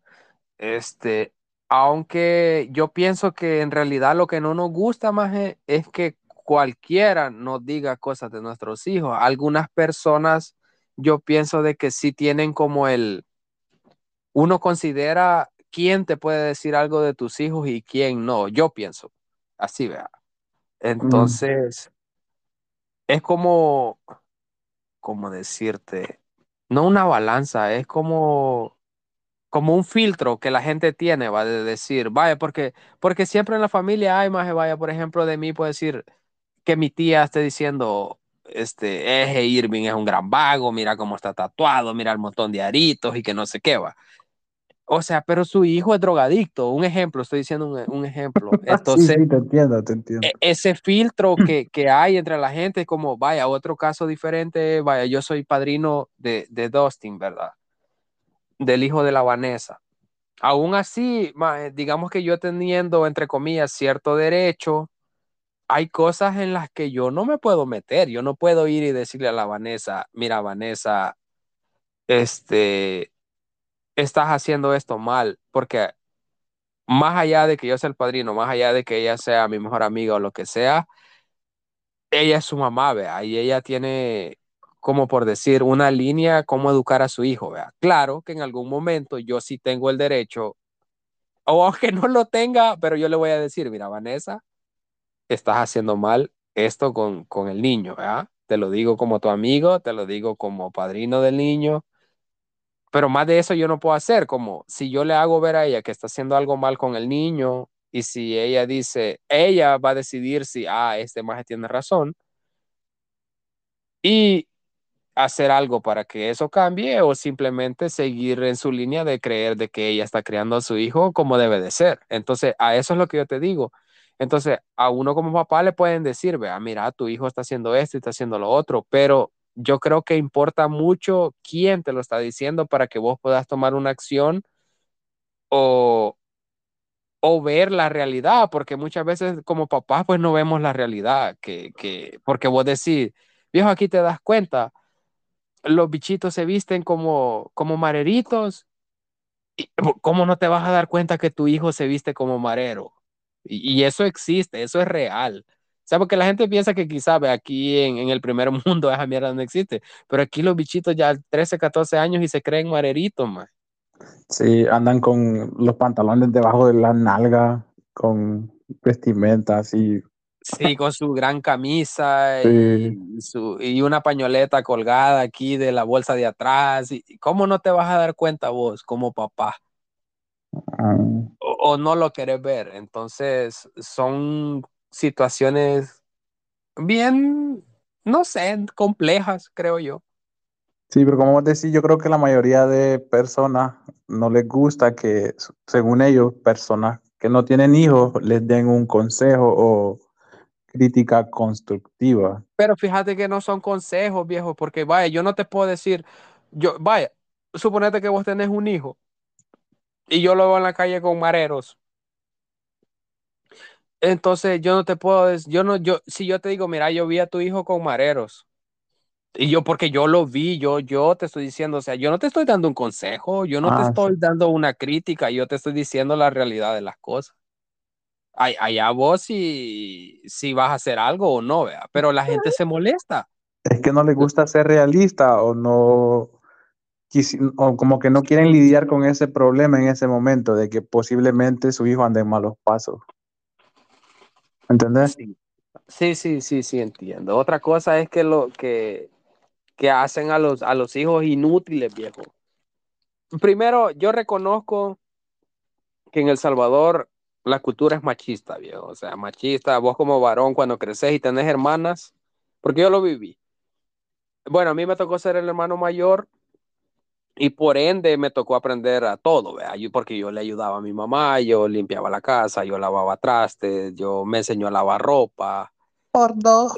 Este, aunque yo pienso que en realidad lo que no nos gusta más es, es que cualquiera nos diga cosas de nuestros hijos. Algunas personas, yo pienso de que sí tienen como el, uno considera quién te puede decir algo de tus hijos y quién no. Yo pienso, así vea. Entonces, es como, como decirte, no una balanza, es como, como un filtro que la gente tiene, va de decir, vaya, porque, porque siempre en la familia hay más, vaya, por ejemplo, de mí puede decir que mi tía esté diciendo, este, eje Irving es un gran vago, mira cómo está tatuado, mira el montón de aritos y que no sé qué va. O sea, pero su hijo es drogadicto, un ejemplo, estoy diciendo un, un ejemplo. Entonces, sí, sí, te entiendo, te entiendo. e- ese filtro que, que hay entre la gente es como, vaya, otro caso diferente, vaya, yo soy padrino de, de Dustin, ¿verdad? Del hijo de la Vanessa. Aún así, eh, digamos que yo teniendo, entre comillas, cierto derecho, hay cosas en las que yo no me puedo meter, yo no puedo ir y decirle a la Vanessa, mira, Vanessa, este, estás haciendo esto mal, porque más allá de que yo sea el padrino, más allá de que ella sea mi mejor amiga o lo que sea, ella es su mamá, vea, y ella tiene, como por decir, una línea cómo educar a su hijo, vea. Claro que en algún momento yo sí tengo el derecho, o aunque no lo tenga, pero yo le voy a decir, mira, Vanessa, estás haciendo mal esto con, con el niño, vea. Te lo digo como tu amigo, te lo digo como padrino del niño, pero más de eso yo no puedo hacer, como si yo le hago ver a ella que está haciendo algo mal con el niño y si ella dice, ella va a decidir si, ah, este maje tiene razón y hacer algo para que eso cambie o simplemente seguir en su línea de creer de que ella está criando a su hijo como debe de ser. Entonces, a eso es lo que yo te digo. Entonces, a uno como papá le pueden decir, vea, mira, tu hijo está haciendo esto y está haciendo lo otro, pero yo creo que importa mucho quién te lo está diciendo para que vos puedas tomar una acción o, o ver la realidad, porque muchas veces como papás pues no vemos la realidad, que, que, porque vos decís, viejo, aquí te das cuenta, los bichitos se visten como, como mareritos, y ¿cómo no te vas a dar cuenta que tu hijo se viste como marero? Y, y eso existe, eso es real. O sea, porque la gente piensa que quizá ve, aquí en, en el primer mundo esa mierda no existe, pero aquí los bichitos ya 13, 14 años y se creen mareritos, man. Sí, andan con los pantalones debajo de la nalga, con vestimentas y Sí, con su gran camisa Sí. y, su, y una pañoleta colgada aquí de la bolsa de atrás. Y, ¿Cómo no te vas a dar cuenta vos como papá? ah, O, o no lo querés ver. Entonces, son situaciones bien, no sé, complejas, creo yo. Sí, pero como vos decís, yo creo que la mayoría de personas no les gusta que, según ellos, personas que no tienen hijos les den un consejo o crítica constructiva. Pero fíjate que no son consejos, viejo, porque vaya, yo no te puedo decir, yo, vaya, suponete que vos tenés un hijo y yo lo veo en la calle con mareros. Entonces yo no te puedo decir, yo no, yo, si yo te digo, mira, yo vi a tu hijo con mareros. Y yo, porque yo lo vi, yo, yo te estoy diciendo, o sea, yo no te estoy dando un consejo, yo no te Ah, estoy sí. dando una crítica, yo te estoy diciendo la realidad de las cosas. Ay- Allá vos si, si vas a hacer algo o no, vea, pero la gente se molesta. Es que no les gusta ser realista o no, o como que no quieren lidiar con ese problema en ese momento de que posiblemente su hijo ande en malos pasos. ¿Entendés? Sí, sí, sí, sí, entiendo. Otra cosa es que lo que, que hacen a los, a los hijos inútiles, viejo. Primero, yo reconozco que en El Salvador la cultura es machista, viejo. O sea, machista, vos como varón cuando creces y tenés hermanas, porque yo lo viví. Bueno, a mí me tocó ser el hermano mayor y por ende me tocó aprender a todo, ¿vea? Yo- porque yo le ayudaba a mi mamá, yo limpiaba la casa, yo lavaba trastes, yo me enseñó a lavar ropa, Por dos.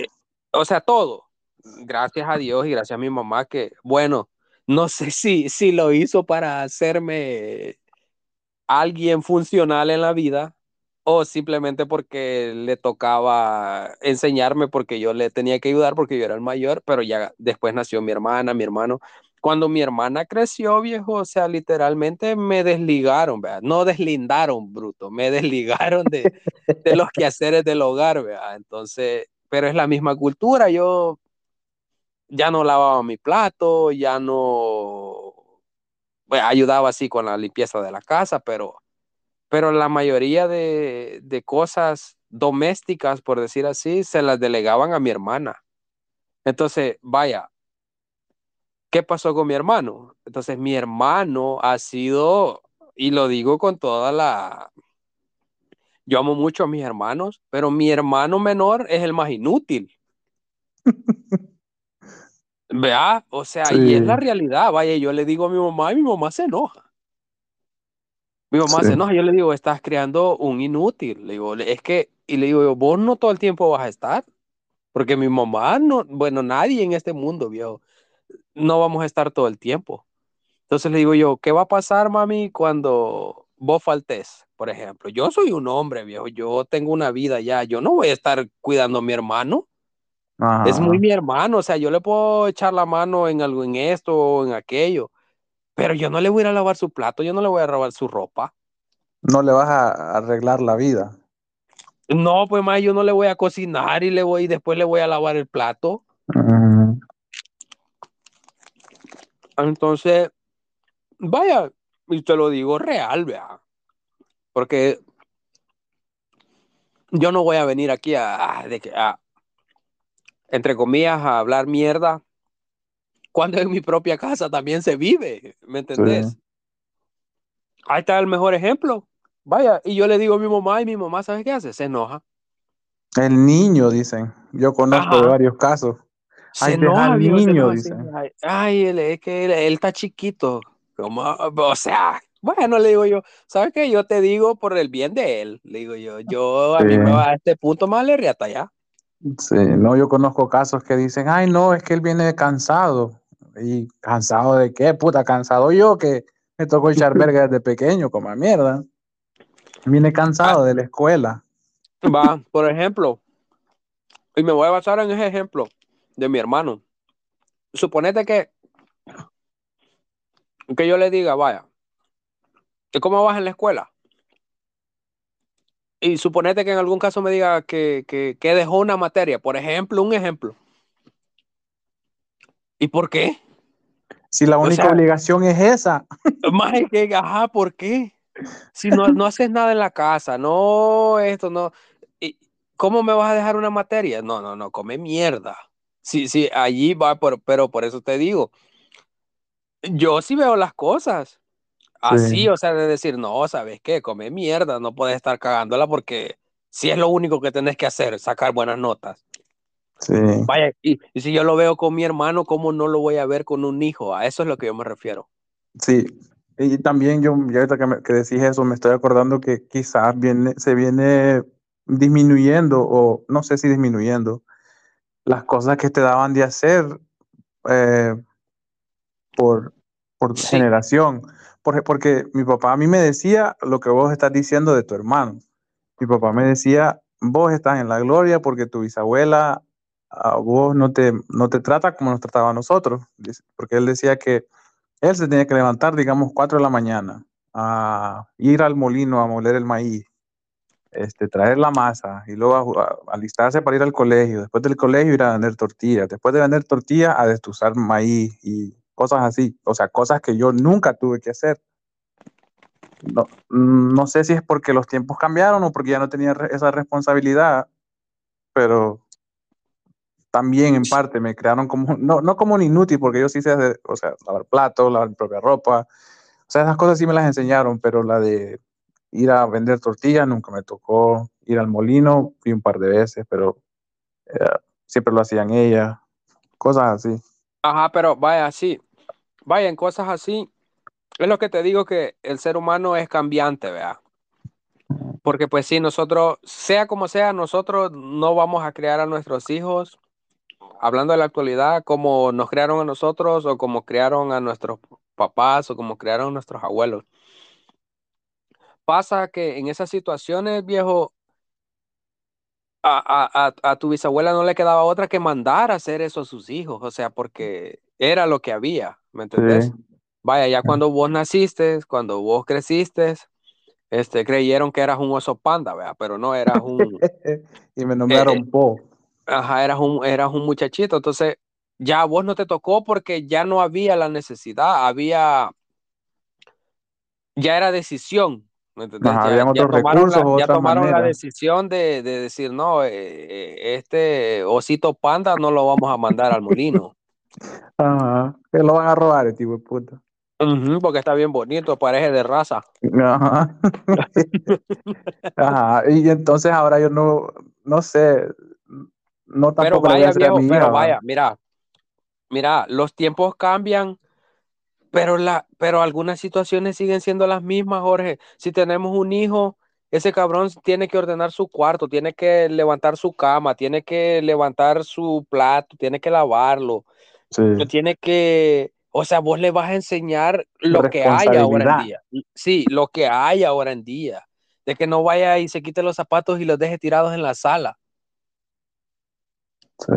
o sea, todo. Gracias a Dios y gracias a mi mamá que, bueno, no sé si, si lo hizo para hacerme alguien funcional en la vida o simplemente porque le tocaba enseñarme porque yo le tenía que ayudar porque yo era el mayor, pero ya después nació mi hermana, mi hermano cuando mi hermana creció, viejo, o sea, literalmente me desligaron, ¿verdad? No deslindaron, bruto, me desligaron de, de los quehaceres del hogar, ¿verdad? Entonces, pero es la misma cultura, yo ya no lavaba mi plato, ya no bueno, ayudaba así con la limpieza de la casa, pero, pero la mayoría de, de cosas domésticas, por decir así, se las delegaban a mi hermana. Entonces, vaya, ¿qué pasó con mi hermano? Entonces, mi hermano ha sido, y lo digo con toda la... Yo amo mucho a mis hermanos, pero mi hermano menor es el más inútil. Vea, o sea, y es la realidad. Vaya, yo le digo a mi mamá y mi mamá se enoja. Mi mamá Sí. se enoja, yo le digo, estás creando un inútil. Le digo, es que, y le digo, vos no todo el tiempo vas a estar, porque mi mamá, no, bueno, nadie en este mundo, viejo, no vamos a estar todo el tiempo. Entonces le digo yo, ¿qué va a pasar, mami, cuando vos faltes? Por ejemplo, yo soy un hombre, viejo, yo tengo una vida ya, yo no voy a estar cuidando a mi hermano. Ajá. Es muy mi hermano, o sea, yo le puedo echar la mano en algo, en esto o en aquello, pero yo no le voy a ir a lavar su plato, yo no le voy a lavar su ropa. No le vas a arreglar la vida. No, pues más yo no le voy a cocinar y le voy y después le voy a lavar el plato. Entonces, vaya, y te lo digo real, vea, porque yo no voy a venir aquí a, entre comillas, a hablar mierda cuando en mi propia casa también se vive, ¿me entendés? Sí. Ahí está el mejor ejemplo. Vaya, y yo le digo a mi mamá y mi mamá, ¿sabes qué hace? Se enoja. El niño, dicen. Yo conozco Ajá. varios casos. Ay, niño, dice. él, es que él, él está chiquito. Como, o sea, bueno, le digo yo, ¿sabes qué? Yo te digo por el bien de él. Le digo yo, yo a mí me va a este punto más le riata ya. Sí, no, yo conozco casos que dicen, ay, no, es que él viene cansado. ¿Y cansado de qué? Puta, cansado yo que me tocó echar verga desde pequeño, como mierda. Viene cansado de la escuela. Va, por ejemplo, y me voy a basar en ese ejemplo de mi hermano. Suponete que, que yo le diga, vaya, ¿y cómo vas en la escuela? Y suponete que en algún caso me diga que, que, que dejó una materia, por ejemplo, un ejemplo. ¿Y por qué? Si la O única sea- obligación es esa. Más que, ajá, ¿por qué? Si no, no haces nada en la casa, no, esto, no. ¿Y ¿Cómo me vas a dejar una materia? No, no, no, come mierda. Sí, sí, allí va, por- pero por eso te digo, yo sí veo las cosas así, Sí. o sea, de decir, no, ¿sabes qué? Come mierda, no puedes estar cagándola porque si es lo único que tenés que hacer, sacar buenas notas. Sí, Vaya, y, y si yo lo veo con mi hermano, ¿cómo no lo voy a ver con un hijo? A eso es lo que yo me refiero. sí. Y también yo, ya ahorita que, me- que decís eso, me estoy acordando que quizás viene, se viene disminuyendo, o no sé si disminuyendo, las cosas que te daban de hacer eh, por, por Sí. generación. Porque, porque mi papá a mí me decía lo que vos estás diciendo de tu hermano. Mi papá me decía, vos estás en la gloria porque tu bisabuela a vos no te, no te trata como nos trataba a nosotros. Porque él decía que él se tenía que levantar, digamos, 4 de la mañana, a ir al molino a moler el maíz, este, traer la masa y luego a alistarse para ir al colegio. Después del colegio ir a vender tortillas. Después de vender tortillas a destuzar maíz y cosas así. O sea, cosas que yo nunca tuve que hacer. No, no sé si es porque los tiempos cambiaron o porque ya no tenía esa responsabilidad, pero también en parte me crearon como, no, no como un inútil, porque yo sí sé hacer, o sea, lavar platos, lavar mi propia ropa, o sea, esas cosas sí me las enseñaron, pero la de ir a vender tortillas nunca me tocó, ir al molino fui un par de veces, pero eh, siempre lo hacían ellas, cosas así. Ajá, pero vaya, sí, vaya, en cosas así, es lo que te digo que el ser humano es cambiante, vea. Porque pues sí, nosotros, sea como sea, nosotros no vamos a criar a nuestros hijos, hablando de la actualidad, como nos criaron a nosotros o como criaron a nuestros papás o como criaron a nuestros abuelos. Pasa que en esas situaciones, viejo, a, a, a, tu bisabuela no le quedaba otra que mandar a hacer eso a sus hijos, o sea, porque era lo que había. ¿me entendés? Sí. Vaya, ya cuando vos naciste, cuando vos creciste, este, creyeron que eras un oso panda, ¿vea? pero no eras un, y me nombraron Eh, Po. ajá, eras un, eras un muchachito, entonces ya a vos no te tocó porque ya no había la necesidad, había, ya era decisión, ¿me entendés? Ajá, Ya, tomaron, recursos la, ya tomaron la decisión de, de decir, no, eh, eh, este osito panda no lo vamos a mandar al molino. Ajá. Que lo van a robar, el tipo de puta. Porque está bien bonito, parece de raza. Ajá. Ajá. Y entonces ahora yo no, no sé, no Pero tampoco a vaya, viejo, mi pero vaya, mira, mira, los tiempos cambian, pero, la, pero algunas situaciones siguen siendo las mismas, Jorge. Si tenemos un hijo, ese cabrón tiene que ordenar su cuarto, tiene que levantar su cama, tiene que levantar su plato, tiene que lavarlo, Sí. tiene que, o sea, vos le vas a enseñar lo que hay ahora en día. Sí, lo que hay ahora en día. De que no vaya y se quite los zapatos y los deje tirados en la sala. Sí.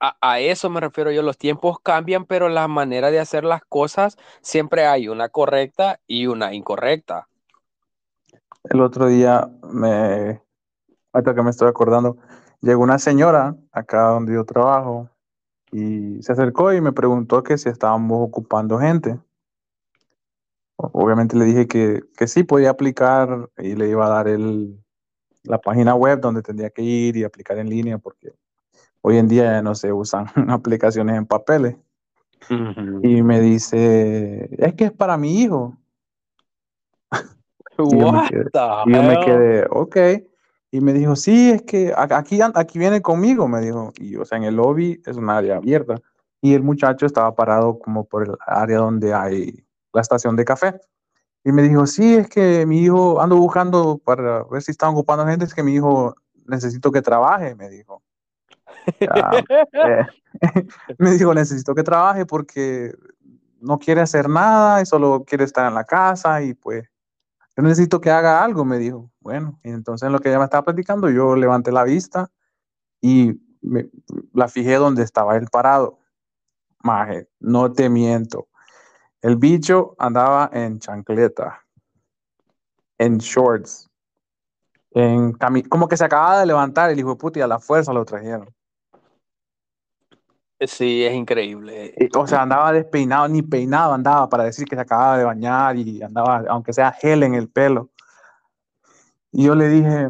A, eso me refiero yo. Los tiempos cambian, pero la manera de hacer las cosas siempre hay una correcta y una incorrecta. El otro día me, ahorita que me estoy acordando, llegó una señora acá donde yo trabajo y se acercó y me preguntó que si estábamos ocupando gente. Obviamente le dije que, que sí podía aplicar y le iba a dar el, la página web donde tendría que ir y aplicar en línea porque hoy en día ya no se usan aplicaciones en papeles. Y me dice, es que es para mi hijo. Y yo me quedé, y yo me quedé, ok. Y me dijo, sí, es que aquí, aquí viene conmigo, me dijo. Y o sea, en el lobby es un área abierta. Y el muchacho estaba parado como por el área donde hay la estación de café. Y me dijo, sí, es que mi hijo, ando buscando para ver si están ocupando gente, es que mi hijo necesito que trabaje, me dijo. Ya, eh, me dijo, necesito que trabaje porque no quiere hacer nada y solo quiere estar en la casa y pues yo necesito que haga algo, me dijo. Bueno, y entonces en lo que ella me estaba platicando, yo levanté la vista y la fijé donde estaba él parado. Maje, no te miento. El bicho andaba en chancleta, en shorts, en como que se acababa de levantar el hijo de puta y a la fuerza lo trajeron. Sí, es increíble. Y, O sea, andaba despeinado, ni peinado andaba para decir que se acababa de bañar y andaba, aunque sea gel en el pelo. Y yo le dije,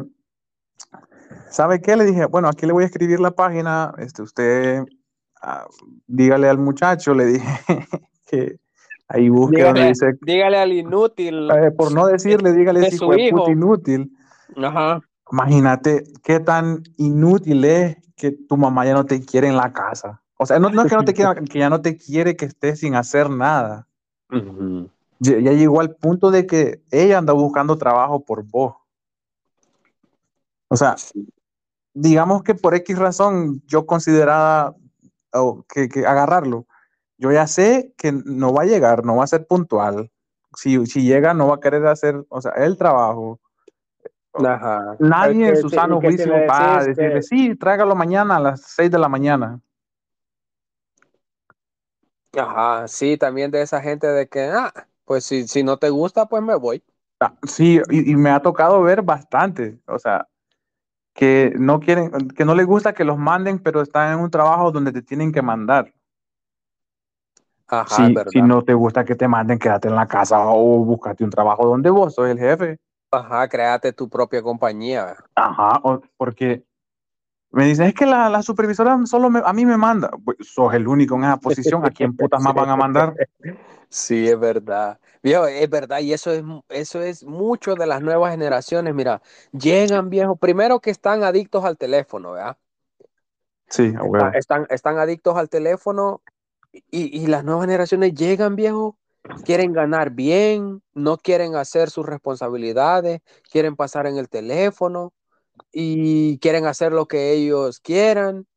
¿sabe qué? Le dije, bueno, aquí le voy a escribir la página, este, usted ah, dígale al muchacho, le dije que ahí busque donde Dígale, dice, dígale al inútil eh, por no decirle, dígale de puta hijo. inútil. Ajá. Imagínate qué tan inútil es que tu mamá ya no te quiere en la casa. O sea, no, no es que no te quiera, que ya no te quiere que estés sin hacer nada. Ya, ya llegó al punto de que ella anda buscando trabajo por vos. O sea, digamos que por X razón yo consideraba oh, que, que agarrarlo. Yo ya sé que no va a llegar, no va a ser puntual. Si, si llega, no va a querer hacer, o sea, el trabajo. Ajá. Nadie en su sano juicio va a decirle, sí, tráigalo mañana a las 6 de la mañana. Ajá, sí, también de esa gente de que, ah, pues si, si no te gusta, pues me voy. Ah, Sí, y, y me ha tocado ver bastante, o sea, que no quieren, que no les gusta que los manden, pero están en un trabajo donde te tienen que mandar. Ajá, Si, verdad. si no te gusta que te manden, quédate en la casa o búscate un trabajo donde vos sos el jefe. Ajá, créate tu propia compañía. Ajá, porque me dicen, es que la, la supervisora solo me- a mí me manda. Pues, sos el único en esa posición, ¿a quién putas más van a mandar? Sí, es verdad. Viejo, es verdad, y eso es, eso es mucho de las nuevas generaciones. Mira, llegan viejos, primero que están adictos al teléfono, ¿verdad? Sí, a Está- huevo. están, están adictos al teléfono y, y las nuevas generaciones llegan, viejo, quieren ganar bien, no quieren hacer sus responsabilidades, quieren pasar en el teléfono y quieren hacer lo que ellos quieran.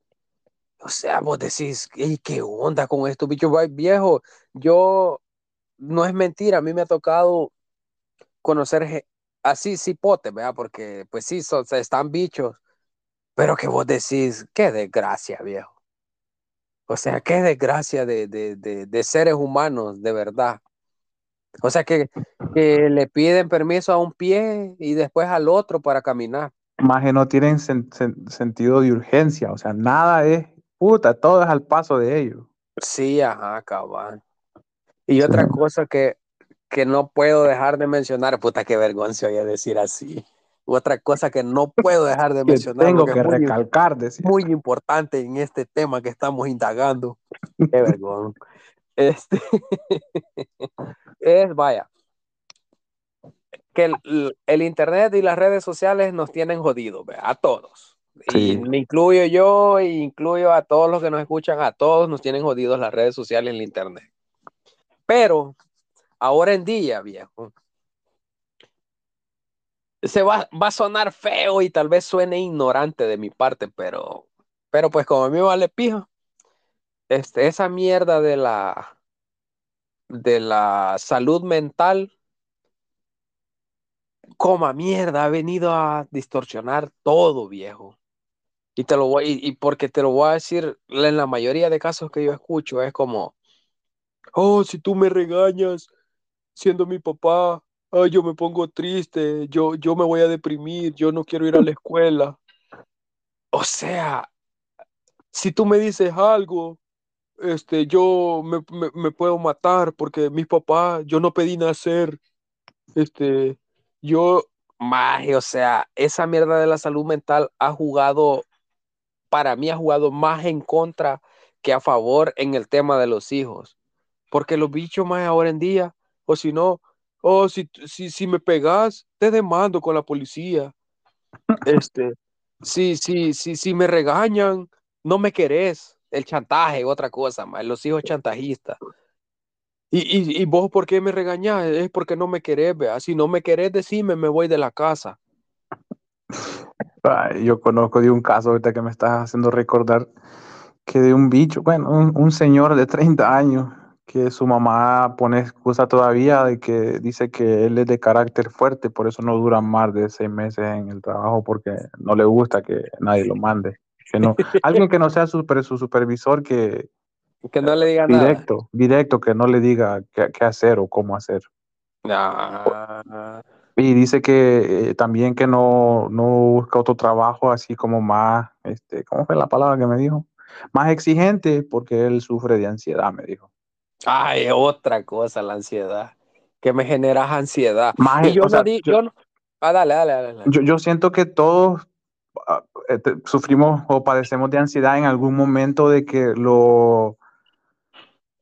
O sea, vos decís, "Ey, ¿qué onda con estos bichos Vai- viejo? Yo, no es mentira, a mí me ha tocado conocer así cipotes, ¿verdad? Porque, pues sí, son, están bichos, pero que vos decís, qué desgracia, viejo. O sea, qué desgracia de, de, de, de seres humanos, de verdad. O sea, que, que, le piden permiso a un pie y después al otro para caminar. Más que no tienen sen, sen, sentido de urgencia, o sea, nada es, puta, todo es al paso de ellos. Sí, ajá, cabal. Y otra cosa que, que no puedo dejar de mencionar, puta, qué vergüenza oye decir así. Otra cosa que no puedo dejar de que mencionar. Tengo que, recalcar, muy, muy importante en este tema que estamos indagando. Qué vergüenza. Este, es, vaya, que el, el, Internet y las redes sociales nos tienen jodidos, a todos. Sí. Y me incluyo yo, e incluyo a todos los que nos escuchan, a todos nos tienen jodidos las redes sociales y el Internet. Pero ahora en día, viejo, se va, va, a sonar feo y tal vez suene ignorante de mi parte, pero, pero pues como a mí vale pija, este, esa mierda de la, de la salud mental, como mierda, ha venido a distorsionar todo, viejo. Y te lo voy, y, y porque te lo voy a decir, en la mayoría de casos que yo escucho es como, oh, si tú me regañas siendo mi papá, ay, yo me pongo triste, yo, yo me voy a deprimir, yo no quiero ir a la escuela. O sea, si tú me dices algo, este, yo me, me, me, puedo matar porque mis papás, yo no pedí nacer, este, yo, maje, o sea, esa mierda de la salud mental ha jugado, para mí ha jugado más en contra que a favor en el tema de los hijos, porque los bichos más ahora en día, o si no, oh, si, si, si me pegas, te demando con la policía, este, si, si, si, si me regañan, no me querés, el chantaje, otra cosa, más, los hijos chantajistas. Y, y, y, vos, ¿por qué me regañás? Es porque no me querés, vea. Si no me querés, decime, me voy de la casa. Ay, yo conozco de un caso ahorita que me estás haciendo recordar que de un bicho, bueno, un, un, señor de 30 años, que su mamá pone excusa todavía de que dice que él es de carácter fuerte, por eso no dura más de seis meses en el trabajo, porque no le gusta que nadie lo mande. Que no, alguien que no sea super, su supervisor que, que no le diga directo, nada. directo, que no le diga qué, qué hacer o cómo hacer. Ah. Y dice que eh, también que no, no busca otro trabajo así como más, este, ¿cómo fue la palabra que me dijo? Más exigente porque él sufre de ansiedad, me dijo. Ay, otra cosa, la ansiedad. Que me generas ansiedad. Más, y yo o no sea, di, yo, yo no- Ah, dale, dale, dale. dale. yo, yo siento que todos ah, eh, sufrimos o padecemos de ansiedad en algún momento de que lo,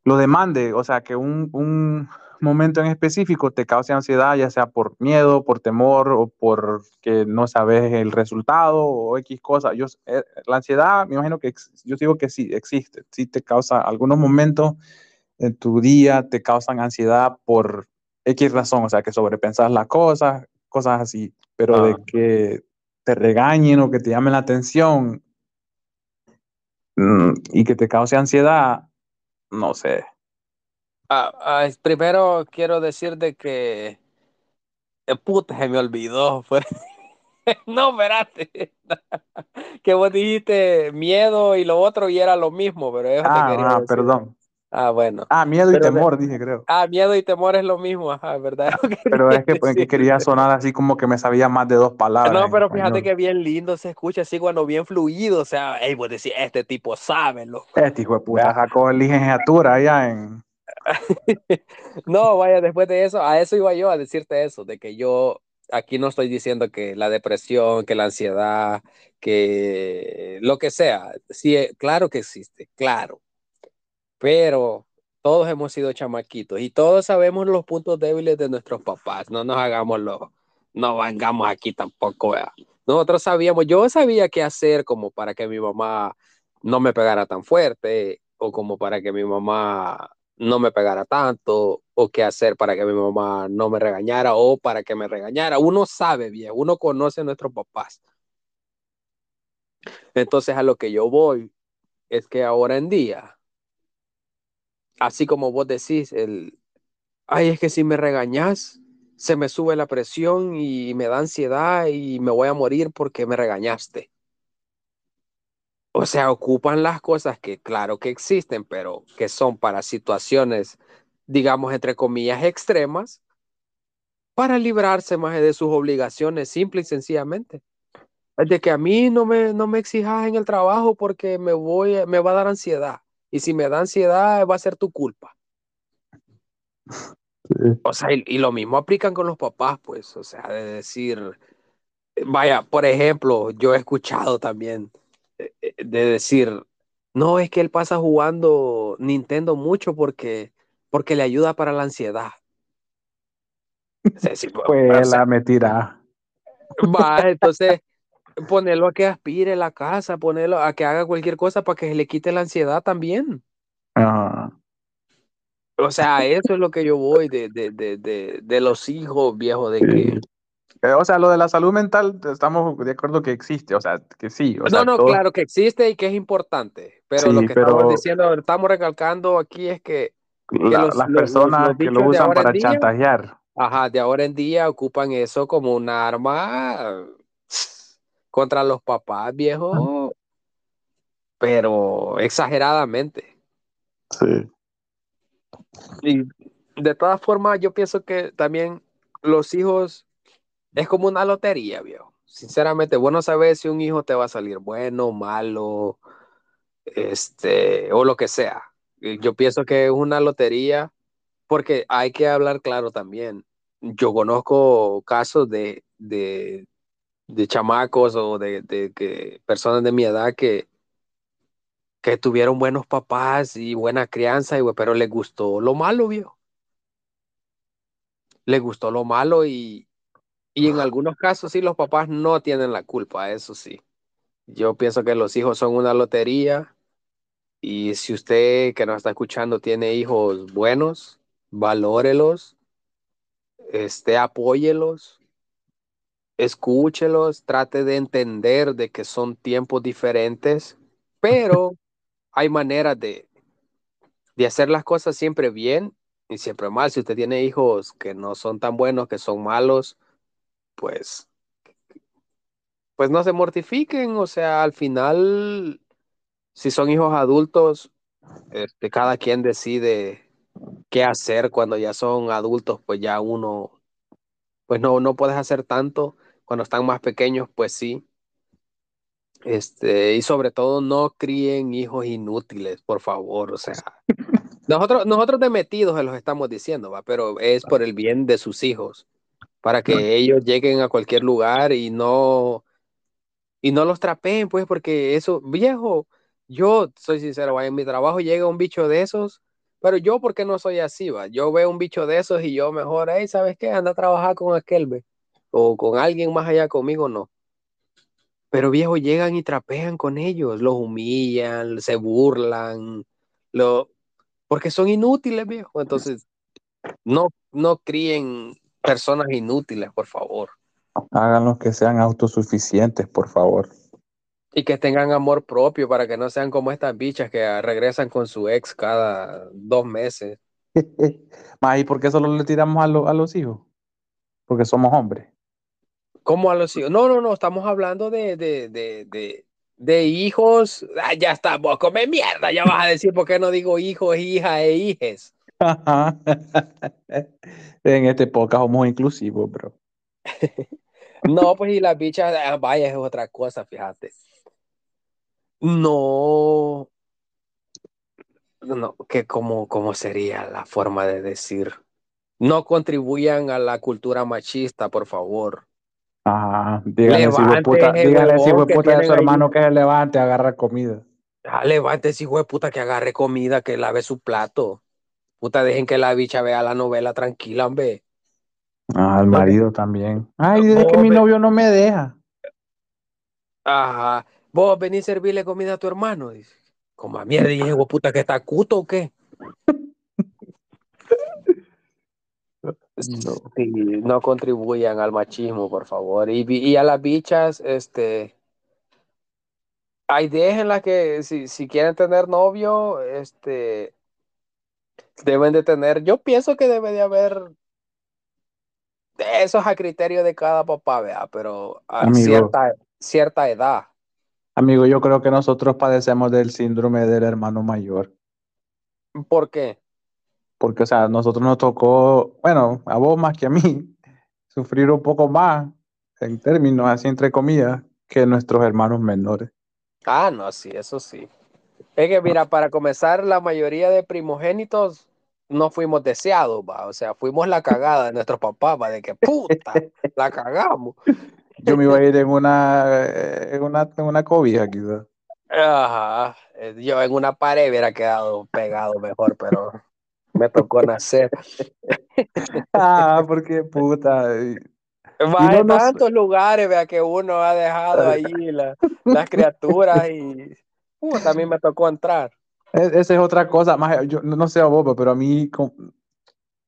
lo demande, o sea, que un, un momento en específico te cause ansiedad, ya sea por miedo, por temor o por que no sabes el resultado o X cosa. Yo, eh, la ansiedad, me imagino que yo digo que sí, existe, sí te causa algunos momentos en tu día, te causan ansiedad por X razón, o sea, que sobrepensas las cosas, cosas así, pero Ah. de que te regañen o que te llamen la atención mm, y que te cause ansiedad, no sé. Ah, ah, primero quiero decir de que. eh, puta, se me olvidó. fue- no, espérate. que vos dijiste miedo y lo otro y era lo mismo, pero eso te Ah, quería ah, decir. perdón. Ah, bueno. Ah, miedo y Pero de- temor, dije, creo. Ah, miedo y temor es lo mismo, ajá, ¿verdad? Pero es que, quería es que quería decir. sonar así como que me sabía más de dos palabras. No, pero fíjate español. que bien lindo se escucha así cuando bien fluido, o sea, hey, vos decís, este tipo sabe, loco. Este hijo de puta sacó licenciatura allá en. No, vaya, después de eso, a eso iba yo a decirte eso, de que yo aquí no estoy diciendo que la depresión, que la ansiedad, que lo que sea, sí, eh, claro que existe, claro, pero todos hemos sido chamaquitos y todos sabemos los puntos débiles de nuestros papás, no nos hagamos los, no vengamos aquí tampoco, ¿verdad? Nosotros sabíamos, yo sabía qué hacer como para que mi mamá no me pegara tan fuerte o como para que mi mamá no me pegara tanto o qué hacer para que mi mamá no me regañara o para que me regañara. Uno sabe bien, uno conoce a nuestros papás. Entonces a lo que yo voy es que ahora en día, así como vos decís, el, ay, es que si me regañas, se me sube la presión y me da ansiedad y me voy a morir porque me regañaste. O sea, ocupan las cosas que claro que existen, pero que son para situaciones, digamos, entre comillas, extremas, para librarse más de sus obligaciones, simple y sencillamente. De que a mí no me, no me exijas en el trabajo porque me, voy, me va a dar ansiedad. Y si me da ansiedad, va a ser tu culpa. Sí. O sea, y, y lo mismo aplican con los papás, pues, o sea, de decir, vaya, por ejemplo, yo he escuchado también eh, eh, de decir, no, es que él pasa jugando Nintendo mucho porque, porque le ayuda para la ansiedad. O sea, sí, pues, o sea, la mentira. va, entonces ponerlo a que aspire la casa, ponerlo a que haga cualquier cosa para que se le quite la ansiedad también. Ajá. O sea, eso es lo que yo voy de, de, de, de, de los hijos viejos, de que... Eh, O sea, lo de la salud mental, estamos de acuerdo que existe, o sea, que sí, o No, sea, no, todos- claro que existe y que es importante, pero lo Sí, que pero- estamos diciendo, estamos recalcando aquí es que, la- los- las los- personas los que dichos lo usan para día- chantajear. ajá, de ahora en día ocupan eso como un arma contra los papás viejos, pero exageradamente. Sí. Y de todas formas, yo pienso que también los hijos es como una lotería, viejo. Sinceramente, vos no sabes si un hijo te va a salir bueno, malo, este, o lo que sea. Yo pienso que es una lotería porque hay que hablar claro también. Yo conozco casos de, de, de chamacos o de, de que personas de mi edad que, que tuvieron buenos papás y buena crianza, y, pero les gustó lo malo, viejo. Les gustó lo malo y, y en algunos casos sí los papás no tienen la culpa, eso sí. Yo pienso que los hijos son una lotería y si usted que nos está escuchando tiene hijos buenos, valórelos, este, apóyelos, escúchelos, trate de entender de que son tiempos diferentes, pero hay maneras de, de hacer las cosas siempre bien y siempre mal. Si usted tiene hijos que no son tan buenos, que son malos, pues, pues no se mortifiquen, o sea, al final, si son hijos adultos, este, cada quien decide qué hacer cuando ya son adultos, pues ya uno, pues no, no puedes hacer tanto. Cuando están más pequeños, pues sí. Este, y sobre todo no críen hijos inútiles, por favor. O sea, nosotros, nosotros de metidos se los estamos diciendo, va, pero es por el bien de sus hijos, para que ellos lleguen a cualquier lugar y no, y no los trapeen, pues, porque eso, viejo, yo soy sincero, va, en mi trabajo llega un bicho de esos, pero yo, ¿por qué no soy así, va? Yo veo un bicho de esos y yo mejor, hey, ¿sabes qué? Anda a trabajar con aquel, ve, o con alguien más allá conmigo, no. Pero viejo, llegan y trapean con ellos, los humillan, se burlan, lo, porque son inútiles, viejo. Entonces, no, no críen personas inútiles, por favor. Háganlos que sean autosuficientes, por favor. Y que tengan amor propio para que no sean como estas bichas que regresan con su ex cada dos meses. ¿y por qué solo le tiramos a, lo- a los hijos? Porque somos hombres. ¿Cómo a los hijos? No, no, no, estamos hablando de, de, de, de, de hijos. Ah, ya está, vos come mierda, ya vas a decir por qué no digo hijos, hijas e hijes. en este podcast somos inclusivos, bro. No, pues y las bichas, ah, vaya, es otra cosa, fíjate. No, no, que cómo, cómo sería la forma de decir. No contribuyan a la cultura machista, por favor. Ajá. Díganle, si Levante puta, ese díganle si huevón que puta de su ahí. hermano que se levante a agarrar comida. Ah, levántese, hijo de puta, que agarre comida, que lave su plato. Puta, dejen que la bicha vea la novela tranquila, hombre. Ah, el marido también. Ay, desde que mi novio no me deja. Ajá. Vos venís a servirle comida a tu hermano. Dice. Como a mierda, hijo de puta, que está cuto o qué. No. Sí, no contribuyan al machismo, por favor. Y, a las bichas, este, hay déjenlas que si, si quieren tener novio, este, deben de tener, yo pienso que debe de haber, eso es a criterio de cada papá, vea, pero a Amigo. cierta, cierta edad. Amigo, yo creo que nosotros padecemos del síndrome del hermano mayor. ¿Por qué? Porque, o sea, nosotros nos tocó, bueno, a vos más que a mí, sufrir un poco más, en términos así entre comillas, que nuestros hermanos menores. Ah, no, sí, eso sí. Es que mira, para comenzar, la mayoría de primogénitos no fuimos deseados, va. O sea, fuimos la cagada de nuestros papás, va, de que puta, la cagamos. Yo me iba a ir en una, eh, en una, en una cobija, quizás. Ajá. eh, Yo en una pared hubiera quedado pegado mejor, pero me tocó nacer. Ah, porque puta. Va, no en nos- tantos lugares, vea, que uno ha dejado ahí la- las criaturas y puta, a mí me tocó entrar. e- Esa es otra cosa, más yo no no sé a vos, pero a mí,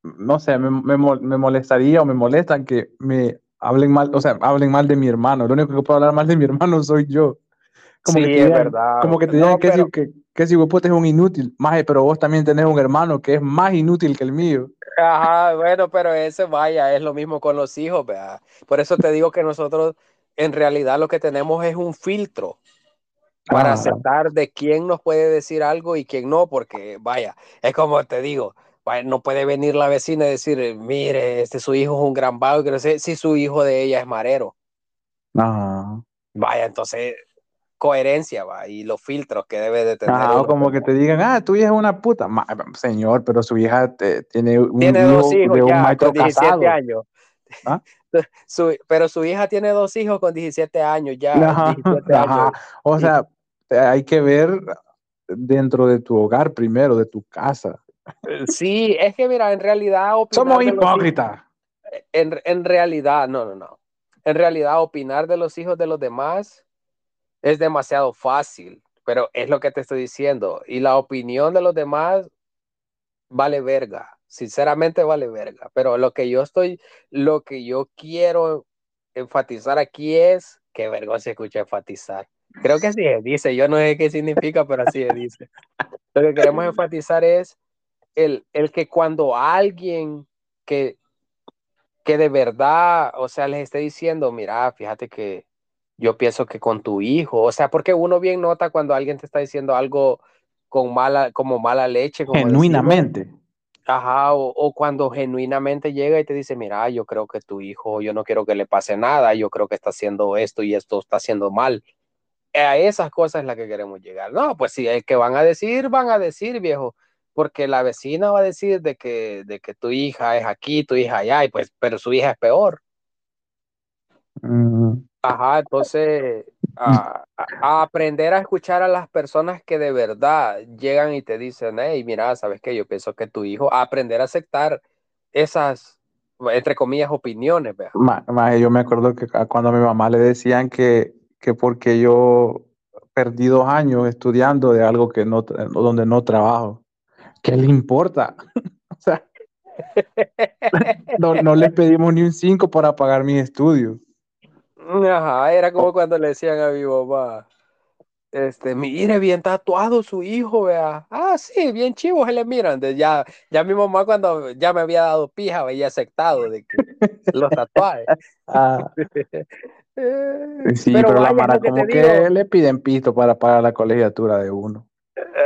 no sé, me, me me molestaría o me molestan que me hablen mal, o sea, hablen mal de mi hermano. Lo único que puedo hablar mal de mi hermano soy yo. Como Sí, que te es digan- verdad. Como que te No, digan que, pero- que, que si vos putas es un inútil, maje, pero vos también tenés un hermano que es más inútil que el mío. Ajá, bueno, pero ese vaya, es lo mismo con los hijos, vea. Por eso te digo que nosotros en realidad lo que tenemos es un filtro para Ah. aceptar de quién nos puede decir algo y quién no, porque vaya, es como te digo, vaya, no puede venir la vecina y decir, mire, este su hijo es un gran vago, que no sé si su hijo de ella es marero. Ajá. Vaya, entonces, coherencia, va, y los filtros que debe de tener. Uno como que te digan, ah, tu hija es una puta. Ma- señor, pero su hija te- tiene un Tiene dos hijos de un ya maestro con 17 casado. años. ¿Ah? Su- pero su hija tiene dos hijos con 17 años ya. Ajá, 17 ajá. años. O sea, hay que ver dentro de tu hogar primero, de tu casa. Sí, es que mira, en realidad Somos hipócritas. en, en realidad, no, no, no. En realidad, opinar de los hijos de los demás es demasiado fácil, pero es lo que te estoy diciendo. Y la opinión de los demás vale verga. Sinceramente vale verga. Pero lo que yo estoy, lo que yo quiero enfatizar aquí es que vergüenza escucha enfatizar. Creo que así se dice, yo no sé qué significa, pero así se dice. Lo que queremos enfatizar es el, el que cuando alguien que, que de verdad, o sea, les esté diciendo, mira, fíjate que yo pienso que con tu hijo, o sea, porque uno bien nota cuando alguien te está diciendo algo con mala, como mala leche, como. Genuinamente. Ajá, o, o cuando genuinamente llega y te dice, mira, yo creo que tu hijo, yo no quiero que le pase nada, yo creo que está haciendo esto y esto está haciendo mal. A esas cosas es la que queremos llegar. No, pues sí, el que van a decir, van a decir, viejo, porque la vecina va a decir de que, de que tu hija es aquí, tu hija allá, y pues, pero su hija es peor. Ajá, entonces a, aprender a escuchar a las personas que de verdad llegan y te dicen, hey, mira, sabes que yo pienso que tu hijo, a aprender a aceptar esas, entre comillas, opiniones, ma- ma, yo me acuerdo que cuando a mi mamá le decían que, que porque yo perdí dos años estudiando de algo que no, donde no trabajo, ¿qué le importa? O sea, no, no le pedimos ni un 5 para pagar mis estudios. Ajá, era como cuando le decían a mi mamá, este, mire, bien tatuado su hijo, vea. Ah, sí, bien chivo, se le miran. De ya, ya mi mamá cuando ya me había dado pija, había aceptado de que los tatuajes. Ah, Eh, sí, pero, la vaya, Mara como que digo. le piden pisto para pagar la colegiatura de uno.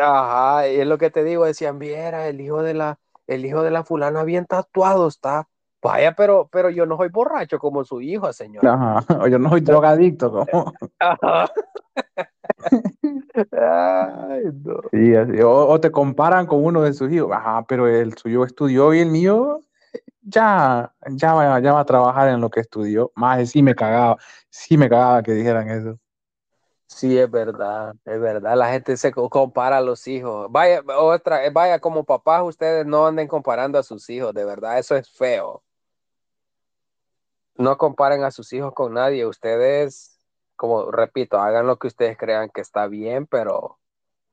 Ajá, y es lo que te digo, decían, viera, el hijo de la, el hijo de la fulana bien tatuado está. Vaya, pero, pero yo no soy borracho como su hijo, señor. Ajá, o yo no soy drogadicto, como. Ajá. Ay, no. Sí, así. O, o te comparan con uno de sus hijos. Ajá, pero el suyo estudió y el mío ya, ya, va, ya va a trabajar en lo que estudió. Más sí me cagaba, sí me cagaba que dijeran eso. Sí, es verdad, es verdad. La gente se co- compara a los hijos. Vaya, otra, eh, vaya, como papás, ustedes no anden comparando a sus hijos, de verdad, eso es feo. No comparen a sus hijos con nadie. Ustedes, como repito, hagan lo que ustedes crean que está bien, pero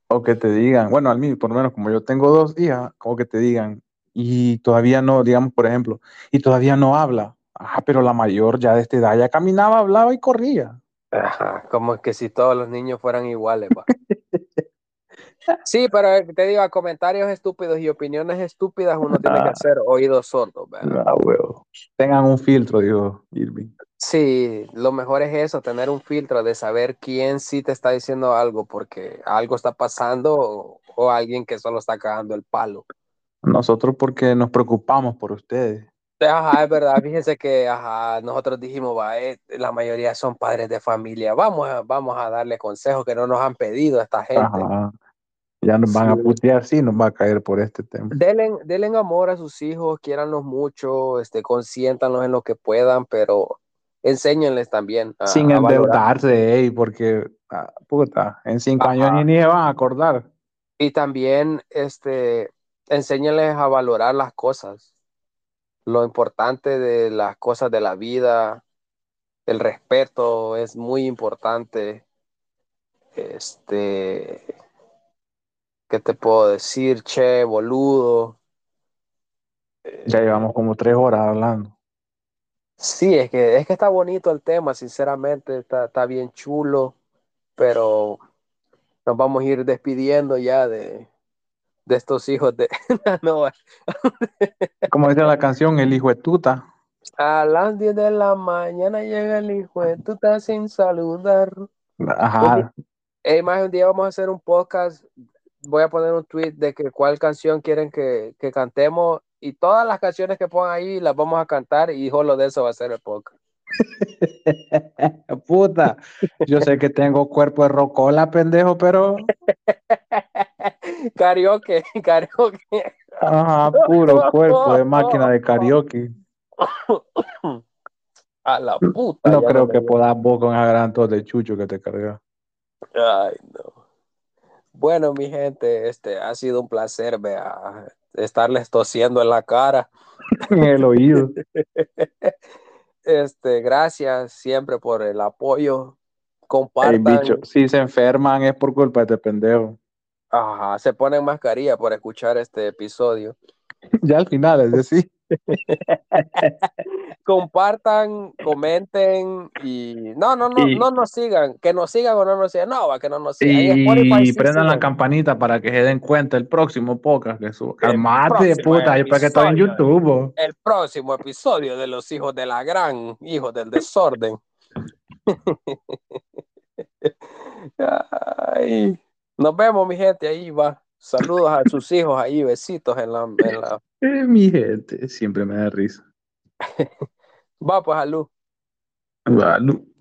O que te digan, bueno, al mí, por lo menos como yo tengo dos hijas, como que te digan, y todavía no, digamos, por ejemplo, y todavía no habla. Ajá, pero la mayor ya de esta edad ya caminaba, hablaba y corría. ajá, como que si todos los niños fueran iguales, va. Sí, pero te digo, a comentarios estúpidos y opiniones estúpidas uno tiene que Ah. hacer oídos sordos. Ah, huevo. Tengan un filtro, dijo Irving. Sí, lo mejor es eso, tener un filtro de saber quién sí te está diciendo algo porque algo está pasando o, o alguien que solo está cagando el palo. Nosotros porque nos preocupamos por ustedes. Ajá, es verdad, fíjense que ajá, nosotros dijimos, va, eh, la mayoría son padres de familia, vamos a, vamos a darle consejos que no nos han pedido a esta gente. Ajá. Ya nos van a putear, sí, nos va a caer por este tema. Denle, denle amor a sus hijos, quiéranlos mucho, este, consiéntanlos en lo que puedan, pero enséñenles también a, Sin a endeudarse, ey, porque, ah, puta, en cinco Ajá. años ni, ni se van a acordar. Y también este, enséñales a valorar las cosas, lo importante de las cosas de la vida, el respeto es muy importante. Este, ¿qué te puedo decir? Che, boludo. Ya llevamos como tres horas hablando. Sí, es que, es que está bonito el tema, sinceramente, está, está bien chulo, pero nos vamos a ir despidiendo ya de, de estos hijos de... No, Como dice la canción, el hijo de tuta. A las 10 de la mañana llega el hijo de tuta sin saludar. Ajá. Ey, más un día vamos a hacer un podcast. Voy a poner un tweet de que cuál canción quieren que, que cantemos y todas las canciones que pongan ahí las vamos a cantar y solo de eso va a ser el podcast. Puta, yo sé que tengo cuerpo de rocola, pendejo, pero karaoke, karaoke. ajá, puro cuerpo de máquina de karaoke. A la puta. No creo que puedas vos con esa gran tos de chucho que te cargas. Ay, no. Bueno, mi gente, este ha sido un placer vea, estarles tosiendo en la cara. En el oído. Este, gracias siempre por el apoyo. El Compartan. bicho, si se enferman es por culpa de este pendejo. Ajá, se ponen mascarilla por escuchar este episodio. Ya al final, es decir, Compartan, comenten y no, no, no, Y- no nos sigan, que nos sigan o no nos sigan, no, va que no nos sigan. Spotify y sí prendan la campanita para que se den cuenta el próximo podcast que subo. El Calmate, puta, yo para que estoy en. YouTube. bo. El próximo episodio de los hijos de la gran, hijos del desorden. Ay, nos vemos, mi gente, ahí va. Saludos a sus hijos ahí, besitos en la, en la... Eh, mi gente, siempre me da risa. Va pues, salud. Bueno.